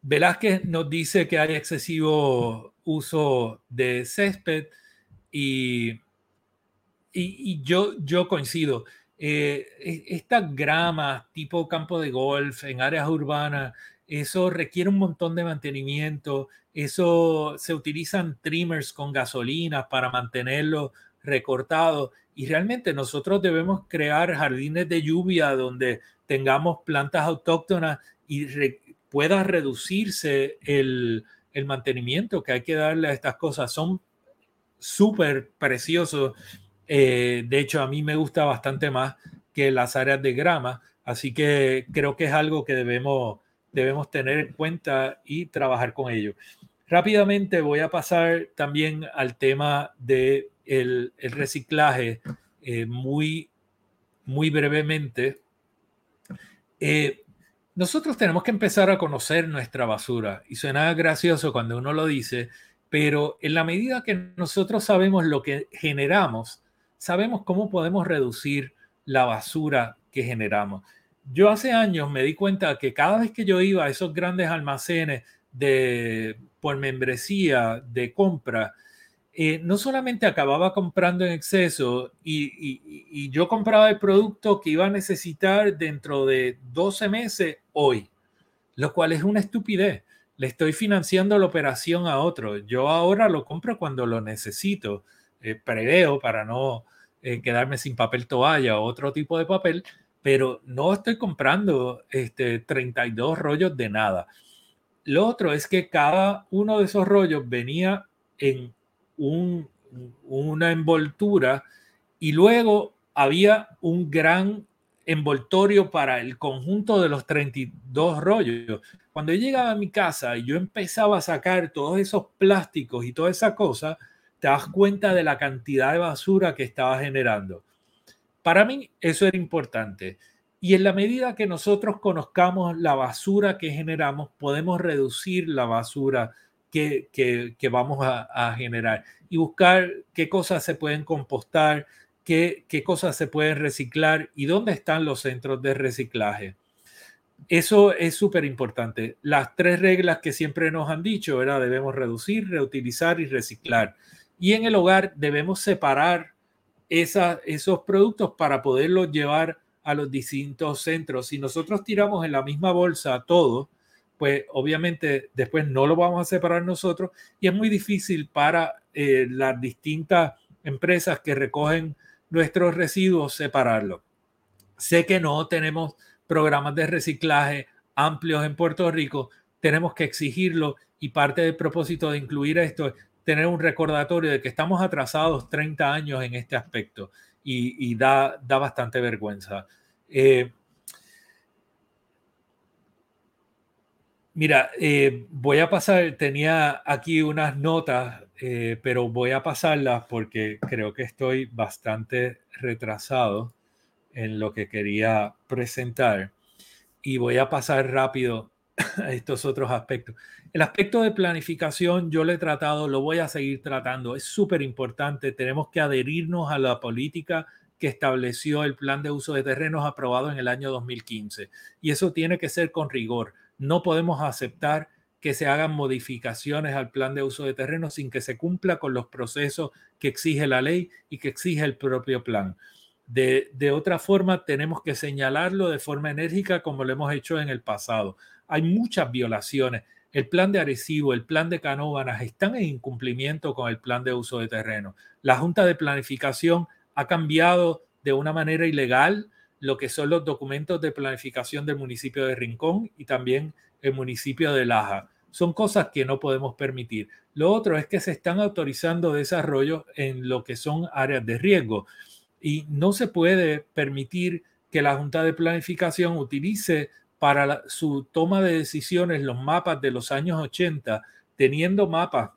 Velázquez nos dice que hay excesivo uso de césped y, y, y yo, yo coincido. Eh, e, esta grama tipo campo de golf en áreas urbanas, eso requiere un montón de mantenimiento, eso se utilizan trimmers con gasolina para mantenerlo recortado y realmente nosotros debemos crear jardines de lluvia donde tengamos plantas autóctonas y pueda reducirse el, el mantenimiento que hay que darle a estas cosas. Son súper preciosos eh, de hecho, a mí me gusta bastante más que las áreas de grama, así que creo que es algo que debemos, debemos tener en cuenta y trabajar con ello. Rápidamente voy a pasar también al tema del de el reciclaje eh, muy, muy brevemente. Eh, nosotros tenemos que empezar a conocer nuestra basura y suena gracioso cuando uno lo dice, pero en la medida que nosotros sabemos lo que generamos, sabemos cómo podemos reducir la basura que generamos. Yo hace años me di cuenta que cada vez que yo iba a esos grandes almacenes de por membresía de compra, eh, no solamente acababa comprando en exceso y, yo compraba el producto que iba a necesitar dentro de 12 meses hoy, lo cual es una estupidez. Le estoy financiando la operación a otro. Yo ahora lo compro cuando lo necesito. Eh, preveo para no eh, quedarme sin papel toalla o otro tipo de papel, pero no estoy comprando este, 32 rollos de nada. Lo otro es que cada uno de esos rollos venía en una envoltura y luego había un gran envoltorio para el conjunto de los 32 rollos. Cuando yo llegaba a mi casa y yo empezaba a sacar todos esos plásticos y toda esa cosa, te das cuenta de la cantidad de basura que estaba generando. Para mí eso era importante. Y en la medida que nosotros conozcamos la basura que generamos, podemos reducir la basura que, vamos a, generar y buscar qué cosas se pueden compostar, qué, qué cosas se pueden reciclar y dónde están los centros de reciclaje. Eso es súper importante. Las tres reglas que siempre nos han dicho era debemos reducir, reutilizar y reciclar. Y en el hogar debemos separar esos productos para poderlos llevar a los distintos centros. Si nosotros tiramos en la misma bolsa todo, pues obviamente después no lo vamos a separar nosotros y es muy difícil para eh, las distintas empresas que recogen nuestros residuos separarlo. Sé que no tenemos programas de reciclaje amplios en Puerto Rico, tenemos que exigirlo y parte del propósito de incluir esto es tener un recordatorio de que estamos atrasados 30 años en este aspecto y, da, da bastante vergüenza. Eh, Mira, eh, voy a pasar, tenía aquí unas notas, eh, pero voy a pasarlas porque creo que estoy bastante retrasado en lo que quería presentar y voy a pasar rápido estos otros aspectos. El aspecto de planificación yo lo he tratado, lo voy a seguir tratando, es súper importante, tenemos que adherirnos a la política que estableció el plan de uso de terrenos aprobado en el año 2015 y eso tiene que ser con rigor no podemos aceptar que se hagan modificaciones al plan de uso de terreno sin que se cumpla con los procesos que exige la ley y que exige el propio plan. De, otra forma, tenemos que señalarlo de forma enérgica como lo hemos hecho en el pasado. Hay muchas violaciones. El plan de Arecibo, el plan de Canóvanas están en incumplimiento con el plan de uso de terreno. La Junta de Planificación ha cambiado de una manera ilegal lo que son los documentos de planificación del municipio de Rincón y también el municipio de Laja. Son cosas que no podemos permitir. Lo otro es que se están autorizando desarrollos en lo que son áreas de riesgo y no se puede permitir que la Junta de Planificación utilice para su toma de decisiones los mapas de los años 80, teniendo mapas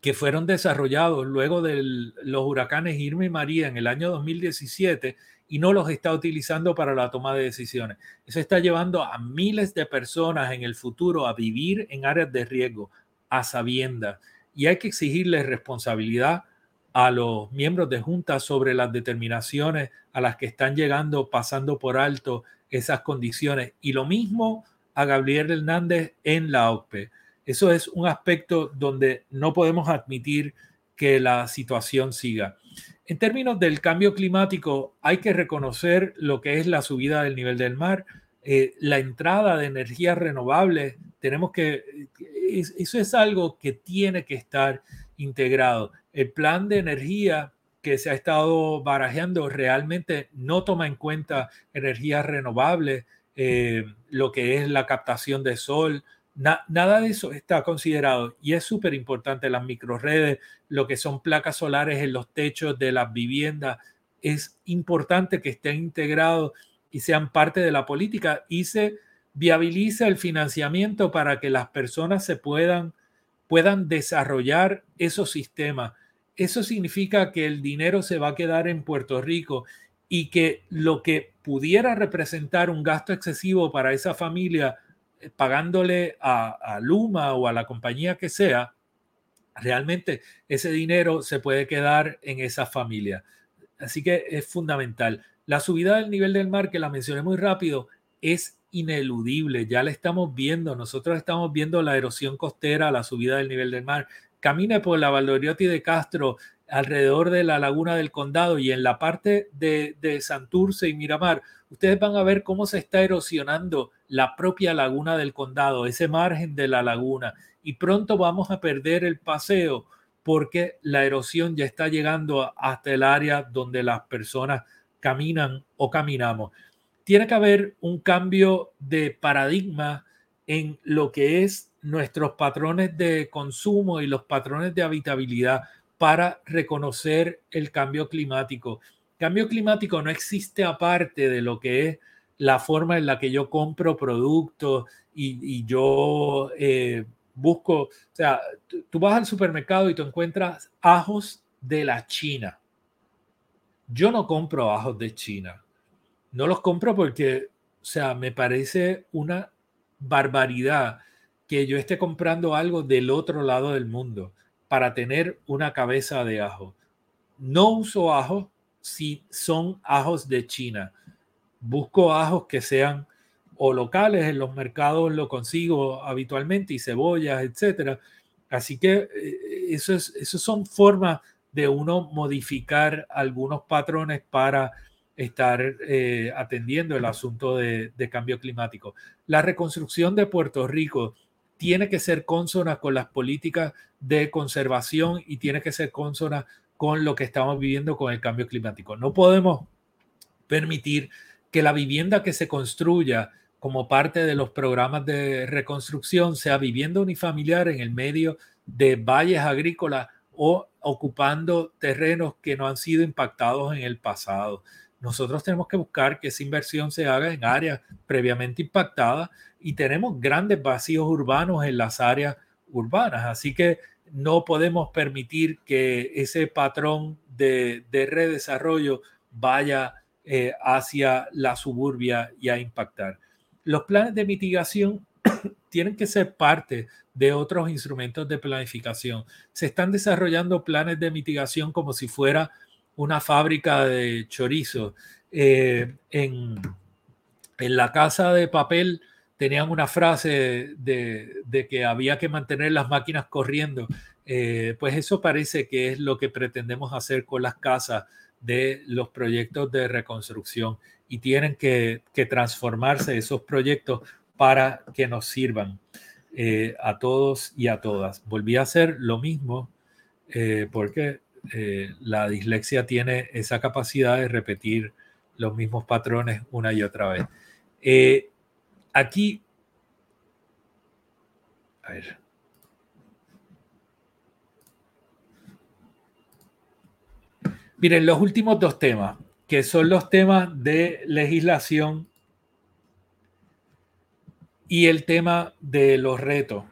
que fueron desarrollados luego de los huracanes Irma y María en el año 2017 y no los está utilizando para la toma de decisiones. Eso está llevando a miles de personas en el futuro a vivir en áreas de riesgo a sabiendas y hay que exigirles responsabilidad a los miembros de junta sobre las determinaciones a las que están llegando pasando por alto esas condiciones y lo mismo a Gabriel Hernández en la OCPE. Eso es un aspecto donde no podemos admitir que la situación siga. En términos del cambio climático, hay que reconocer lo que es la subida del nivel del mar, eh, la entrada de energías renovables. Tenemos que, eso es algo que tiene que estar integrado. El plan de energía que se ha estado barajeando realmente no toma en cuenta energías renovables, eh, lo que es la captación de sol, nada de eso está considerado y es súper importante las microredes, lo que son placas solares en los techos de las viviendas. Es importante que estén integrados y sean parte de la política y se viabilice el financiamiento para que las personas se puedan, puedan desarrollar esos sistemas. Eso significa que el dinero se va a quedar en Puerto Rico y que lo que pudiera representar un gasto excesivo para esa familia eh, pagándole a, Luma o a la compañía que sea, realmente ese dinero se puede quedar en esa familia. Así que es fundamental. La subida del nivel del mar, que la mencioné muy rápido, es ineludible. Ya la estamos viendo. Nosotros estamos viendo la erosión costera, la subida del nivel del mar. Camine por la Valdoriotti de Castro alrededor de la laguna del condado y en la parte de, de Santurce y Miramar, ustedes van a ver cómo se está erosionando la propia laguna del condado, ese margen de la laguna. Y pronto vamos a perder el paseo porque la erosión ya está llegando hasta el área donde las personas caminan o caminamos. Tiene que haber un cambio de paradigma en lo que es nuestros patrones de consumo y los patrones de habitabilidad para reconocer el cambio climático. Cambio climático no existe aparte de lo que es la forma en la que yo compro productos y, yo eh, busco, o sea, tú vas al supermercado y tú encuentras ajos de la China. Yo no compro ajos de China. No los compro porque, o sea, me parece una barbaridad que yo esté comprando algo del otro lado del mundo para tener una cabeza de ajo. No uso ajo si son ajos de China. Busco ajos que sean o locales, en los mercados lo consigo habitualmente y cebollas, etcétera. Así que eh, eso, es, eso son formas de uno modificar algunos patrones para estar eh, atendiendo el asunto de, de, cambio climático. La reconstrucción de Puerto Rico tiene que ser consona con las políticas de conservación y tiene que ser consona con lo que estamos viviendo con el cambio climático. No podemos permitir que la vivienda que se construya como parte de los programas de reconstrucción sea vivienda unifamiliar en el medio de valles agrícolas o ocupando terrenos que no han sido impactados en el pasado. Nosotros tenemos que buscar que esa inversión se haga en áreas previamente impactadas y tenemos grandes vacíos urbanos en las áreas urbanas. Así que no podemos permitir que ese patrón de, redesarrollo vaya eh, hacia la suburbia y a impactar. Los planes de mitigación tienen que ser parte de otros instrumentos de planificación. Se están desarrollando planes de mitigación como si fuera una fábrica de chorizo. Eh, en, en la casa de papel tenían una frase de, que había que mantener las máquinas corriendo. Eh, pues eso parece que es lo que pretendemos hacer con las casas de los proyectos de reconstrucción y tienen que, transformarse esos proyectos para que nos sirvan eh, a todos y a todas. Volví a hacer lo mismo porque la dislexia tiene esa capacidad de repetir los mismos patrones una y otra vez. Aquí, a ver. Miren, los últimos dos temas, que son los temas de legislación y el tema de los retos.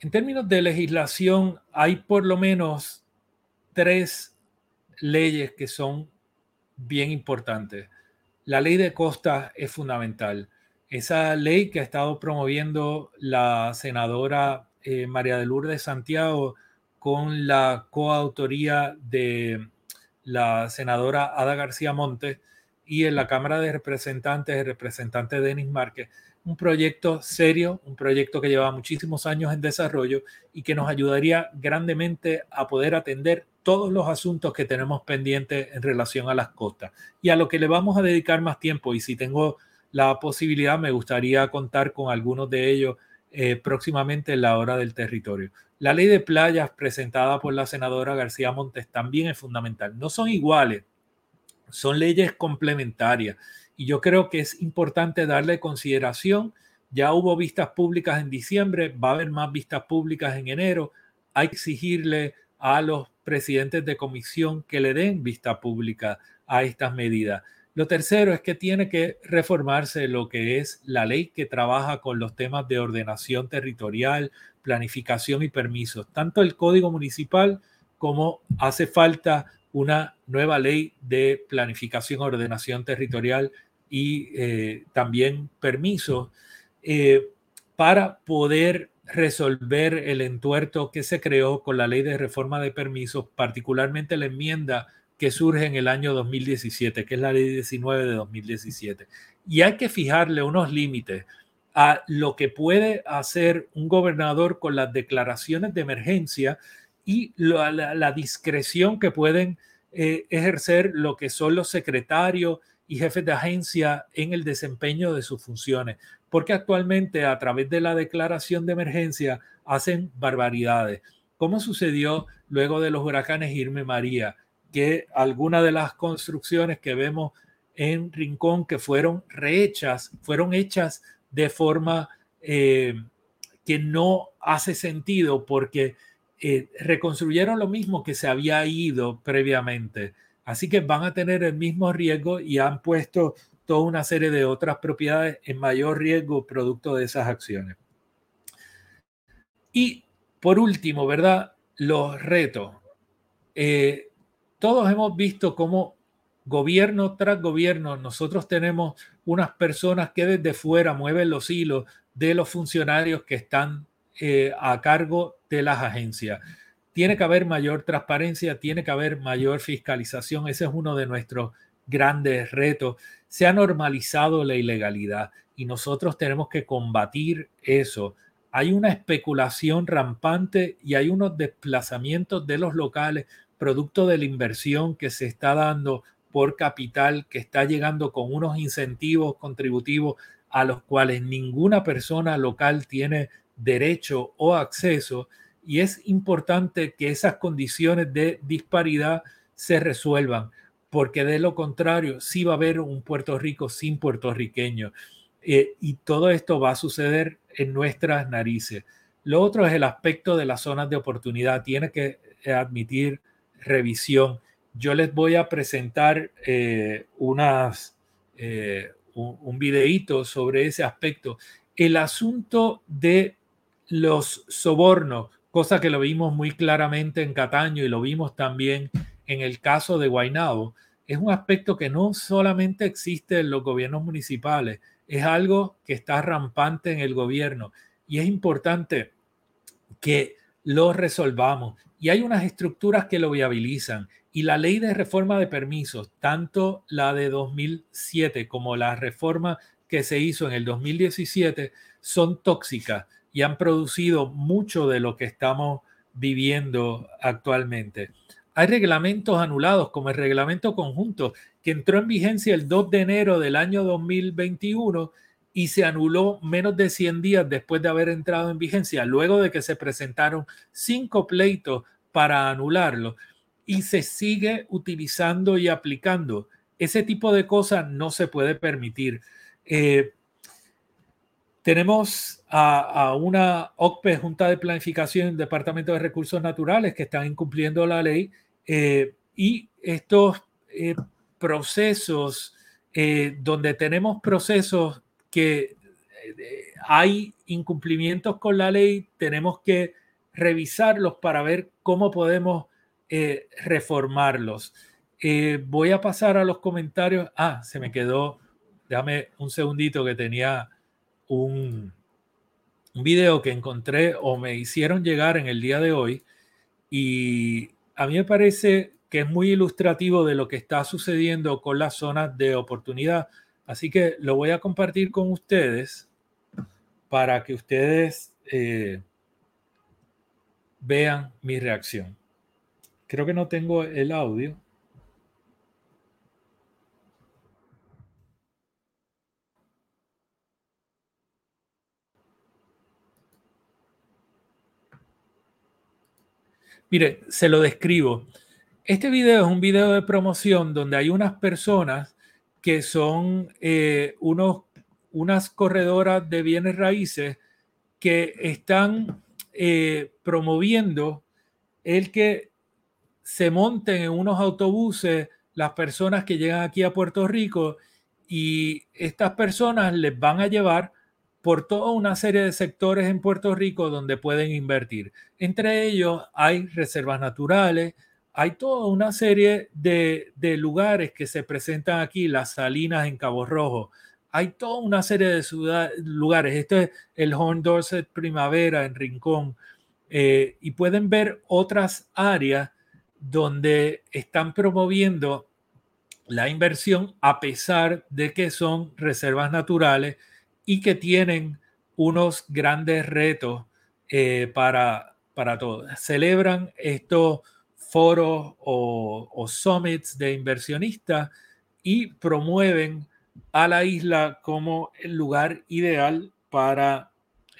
En términos de legislación, hay por lo menos tres leyes que son bien importantes. La ley de costas es fundamental esa ley que ha estado promoviendo la senadora eh, María de Lourdes Santiago con la coautoría de la senadora Ada García Montes y en la Cámara de Representantes el representante Denis Márquez, un proyecto serio, un proyecto que lleva muchísimos años en desarrollo y que nos ayudaría grandemente a poder atender todos los asuntos que tenemos pendientes en relación a las costas y a lo que le vamos a dedicar más tiempo. Y si tengo la posibilidad, me gustaría contar con algunos de ellos eh, próximamente en la hora del territorio. La ley de playas presentada por la senadora García Montes también es fundamental. No son iguales, son leyes complementarias y yo creo que es importante darle consideración. Ya hubo vistas públicas en diciembre, va a haber más vistas públicas en enero. Hay que exigirle a los presidentes de comisión que le den vista pública a estas medidas. Lo tercero es que tiene que reformarse lo que es la ley que trabaja con los temas de ordenación territorial, planificación y permisos, tanto el Código Municipal como hace falta una nueva ley de planificación, ordenación territorial y eh, también permisos eh, para poder resolver el entuerto que se creó con la ley de reforma de permisos, particularmente la enmienda que surge en el año 2017, que es la ley 19 de 2017. Y hay que fijarle unos límites a lo que puede hacer un gobernador con las declaraciones de emergencia y la, discreción que pueden eh, ejercer lo que son los secretarios y jefes de agencia en el desempeño de sus funciones, porque actualmente a través de la declaración de emergencia hacen barbaridades, como sucedió luego de los huracanes Irme María, que algunas de las construcciones que vemos en Rincón que fueron rehechas, fueron hechas de forma eh, que no hace sentido porque eh, reconstruyeron lo mismo que se había ido previamente. Así que van a tener el mismo riesgo y han puesto toda una serie de otras propiedades en mayor riesgo producto de esas acciones. Y por último, ¿verdad? Los retos. Eh, todos hemos visto cómo gobierno tras gobierno nosotros tenemos unas personas que desde fuera mueven los hilos de los funcionarios que están eh, a cargo de las agencias. Tiene que haber mayor transparencia, tiene que haber mayor fiscalización. Ese es uno de nuestros grandes retos. Se ha normalizado la ilegalidad y nosotros tenemos que combatir eso. Hay una especulación rampante y hay unos desplazamientos de los locales producto de la inversión que se está dando por capital, que está llegando con unos incentivos contributivos a los cuales ninguna persona local tiene derecho o acceso y es importante que esas condiciones de disparidad se resuelvan, porque de lo contrario sí va a haber un Puerto Rico sin puertorriqueños eh, y todo esto va a suceder en nuestras narices. Lo otro es el aspecto de las zonas de oportunidad. Tiene que admitir revisión. Yo les voy a presentar eh, unas, eh, un, un videíto sobre ese aspecto. El asunto de los sobornos, cosa que lo vimos muy claramente en Cataño y lo vimos también en el caso de Guaynabo, es un aspecto que no solamente existe en los gobiernos municipales, es algo que está rampante en el gobierno y es importante que lo resolvamos. Y hay unas estructuras que lo viabilizan y la ley de reforma de permisos, tanto la de 2007 como la reforma que se hizo en el 2017, son tóxicas y han producido mucho de lo que estamos viviendo actualmente. Hay reglamentos anulados, como el reglamento conjunto, que entró en vigencia el 2 de enero del año 2021 y se anuló menos de 100 días después de haber entrado en vigencia, luego de que se presentaron cinco pleitos para anularlo y se sigue utilizando y aplicando. Ese tipo de cosas no se puede permitir. Eh, tenemos a, una OCPE, Junta de Planificación, Departamento de Recursos Naturales, que están incumpliendo la ley eh, y estos eh, procesos, eh, donde tenemos procesos que hay incumplimientos con la ley, tenemos que revisarlos para ver cómo podemos reformarlos. voy a pasar a los comentarios. Ah, se me quedó, déjame un segundito que tenía un, video que encontré o me hicieron llegar en el día de hoy y a mí me parece que es muy ilustrativo de lo que está sucediendo con las zonas de oportunidad. Así que lo voy a compartir con ustedes para que ustedes eh, vean mi reacción. Creo que no tengo el audio. Mire, se lo describo. Este video es un video de promoción donde hay unas personas que son eh, unos, unas corredoras de bienes raíces que están eh, promoviendo el que se monten en unos autobuses las personas que llegan aquí a Puerto Rico y estas personas les van a llevar por toda una serie de sectores en Puerto Rico donde pueden invertir. Entre ellos hay reservas naturales, hay toda una serie de, lugares que se presentan aquí, las salinas en Cabo Rojo, hay toda una serie de lugares. Este es el Horn Dorset Primavera en Rincón. Eh, y pueden ver otras áreas donde están promoviendo la inversión a pesar de que son reservas naturales y que tienen unos grandes retos eh, para para todos. Celebran estos foros o, summits de inversionistas y promueven a la isla como el lugar ideal para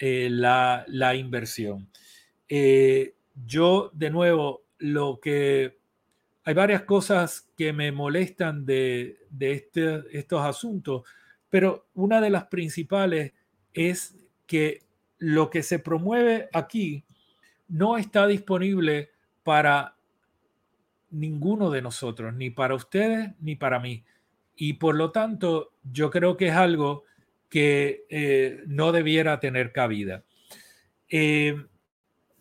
eh, la, inversión. Eh, yo, de nuevo, lo que hay varias cosas que me molestan de, este, estos asuntos, pero una de las principales es que lo que se promueve aquí no está disponible para ninguno de nosotros, ni para ustedes ni para mí. Y por lo tanto, yo creo que es algo que eh, no debiera tener cabida. Eh,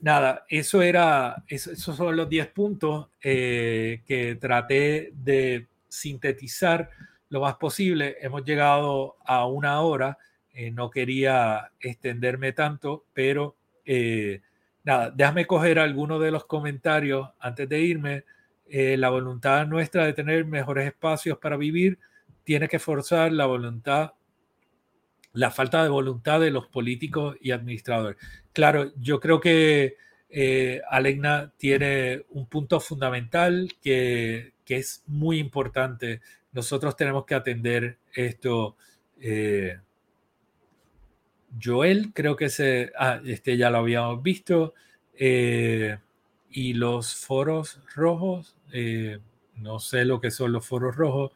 nada, eso era, esos son los 10 puntos eh, que traté de sintetizar lo más posible. Hemos llegado a una hora, no quería extenderme tanto, pero nada, déjame coger algunos de los comentarios antes de irme. Eh, la voluntad nuestra de tener mejores espacios para vivir tiene que forzar la voluntad, la falta de voluntad de los políticos y administradores. Claro, yo creo que eh, Alegna tiene un punto fundamental que, es muy importante. Nosotros tenemos que atender esto. Eh, Joel, creo que se, ah, este ya lo habíamos visto. y los foros rojos, eh, no sé lo que son los foros rojos,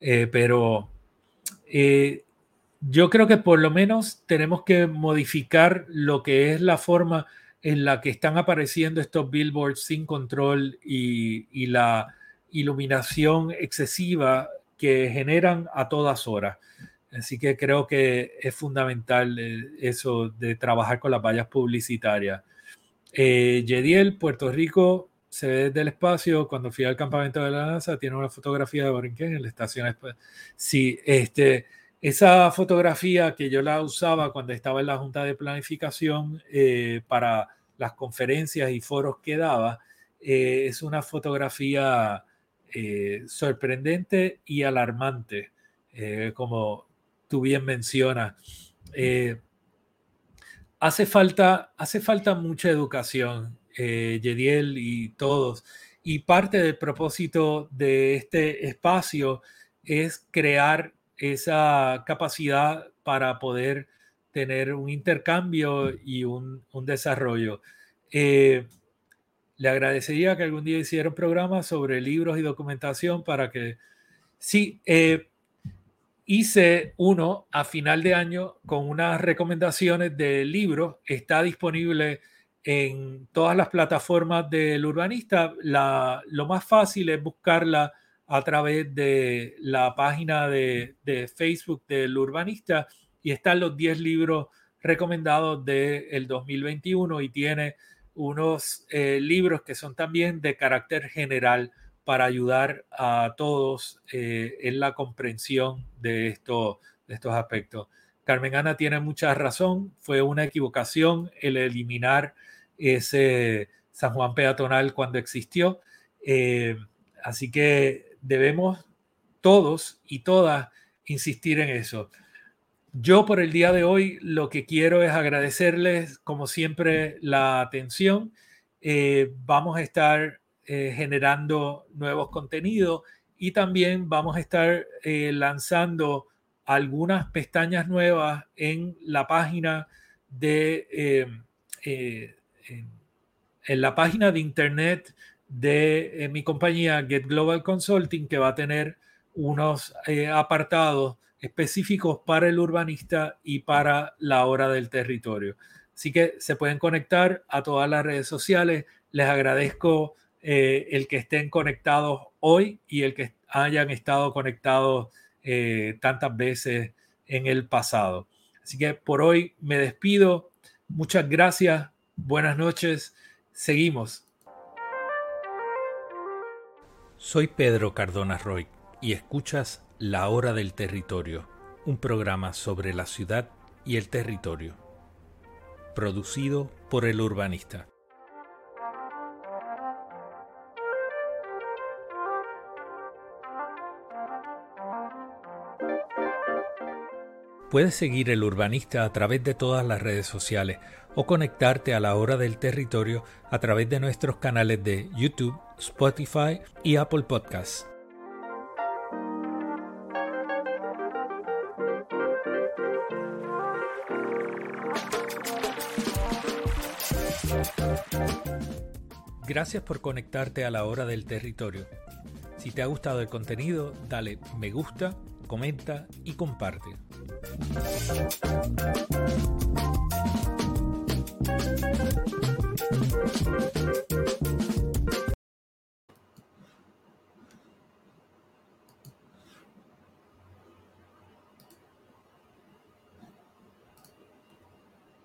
eh, pero eh, yo creo que por lo menos tenemos que modificar lo que es la forma en la que están apareciendo estos billboards sin control y, la iluminación excesiva que generan a todas horas. Así que creo que es fundamental eso de trabajar con las vallas publicitarias. Yediel, Puerto Rico, se ve desde el espacio. Cuando fui al campamento de la NASA, tiene una fotografía de Borinquen en la estación. Sí, este, esa fotografía que yo la usaba cuando estaba en la Junta de Planificación eh, para las conferencias y foros que daba, eh, es una fotografía eh, sorprendente y alarmante, como tú bien mencionas. hace, falta, hace falta mucha educación eh, Yediel y todos. Y parte del propósito de este espacio es crear esa capacidad para poder tener un intercambio y un, desarrollo. Eh, le agradecería que algún día hiciera un programa sobre libros y documentación para que... Sí, eh, hice uno a final de año con unas recomendaciones de libros. Está disponible en todas las plataformas del urbanista, lo más fácil es buscarla a través de la página de, Facebook del urbanista y están los 10 libros recomendados del 2021 y tiene unos eh, libros que son también de carácter general para ayudar a todos eh, en la comprensión de, de estos aspectos. Carmen Ana tiene mucha razón, fue una equivocación el eliminar ese San Juan peatonal cuando existió. Eh, así que debemos todos y todas insistir en eso. Yo por el día de hoy lo que quiero es agradecerles como siempre la atención. Eh, vamos a estar eh, generando nuevos contenidos y también vamos a estar lanzando algunas pestañas nuevas en la página de en, la página de internet de eh, mi compañía Get Global Consulting, que va a tener unos eh, apartados específicos para el urbanista y para la hora del territorio. Así que se pueden conectar a todas las redes sociales. Les agradezco eh, el que estén conectados hoy y el que hayan estado conectados tantas veces en el pasado. Así que por hoy me despido. Muchas gracias Buenas noches, seguimos. Soy Pedro Cardona Roy y escuchas La Hora del Territorio, un programa sobre la ciudad y el territorio, producido por el urbanista. Puedes seguir el urbanista a través de todas las redes sociales o conectarte a la hora del territorio a través de nuestros canales de YouTube, Spotify y Apple Podcasts. Gracias por conectarte a la hora del territorio. Si te ha gustado el contenido, dale me gusta, comenta y comparte.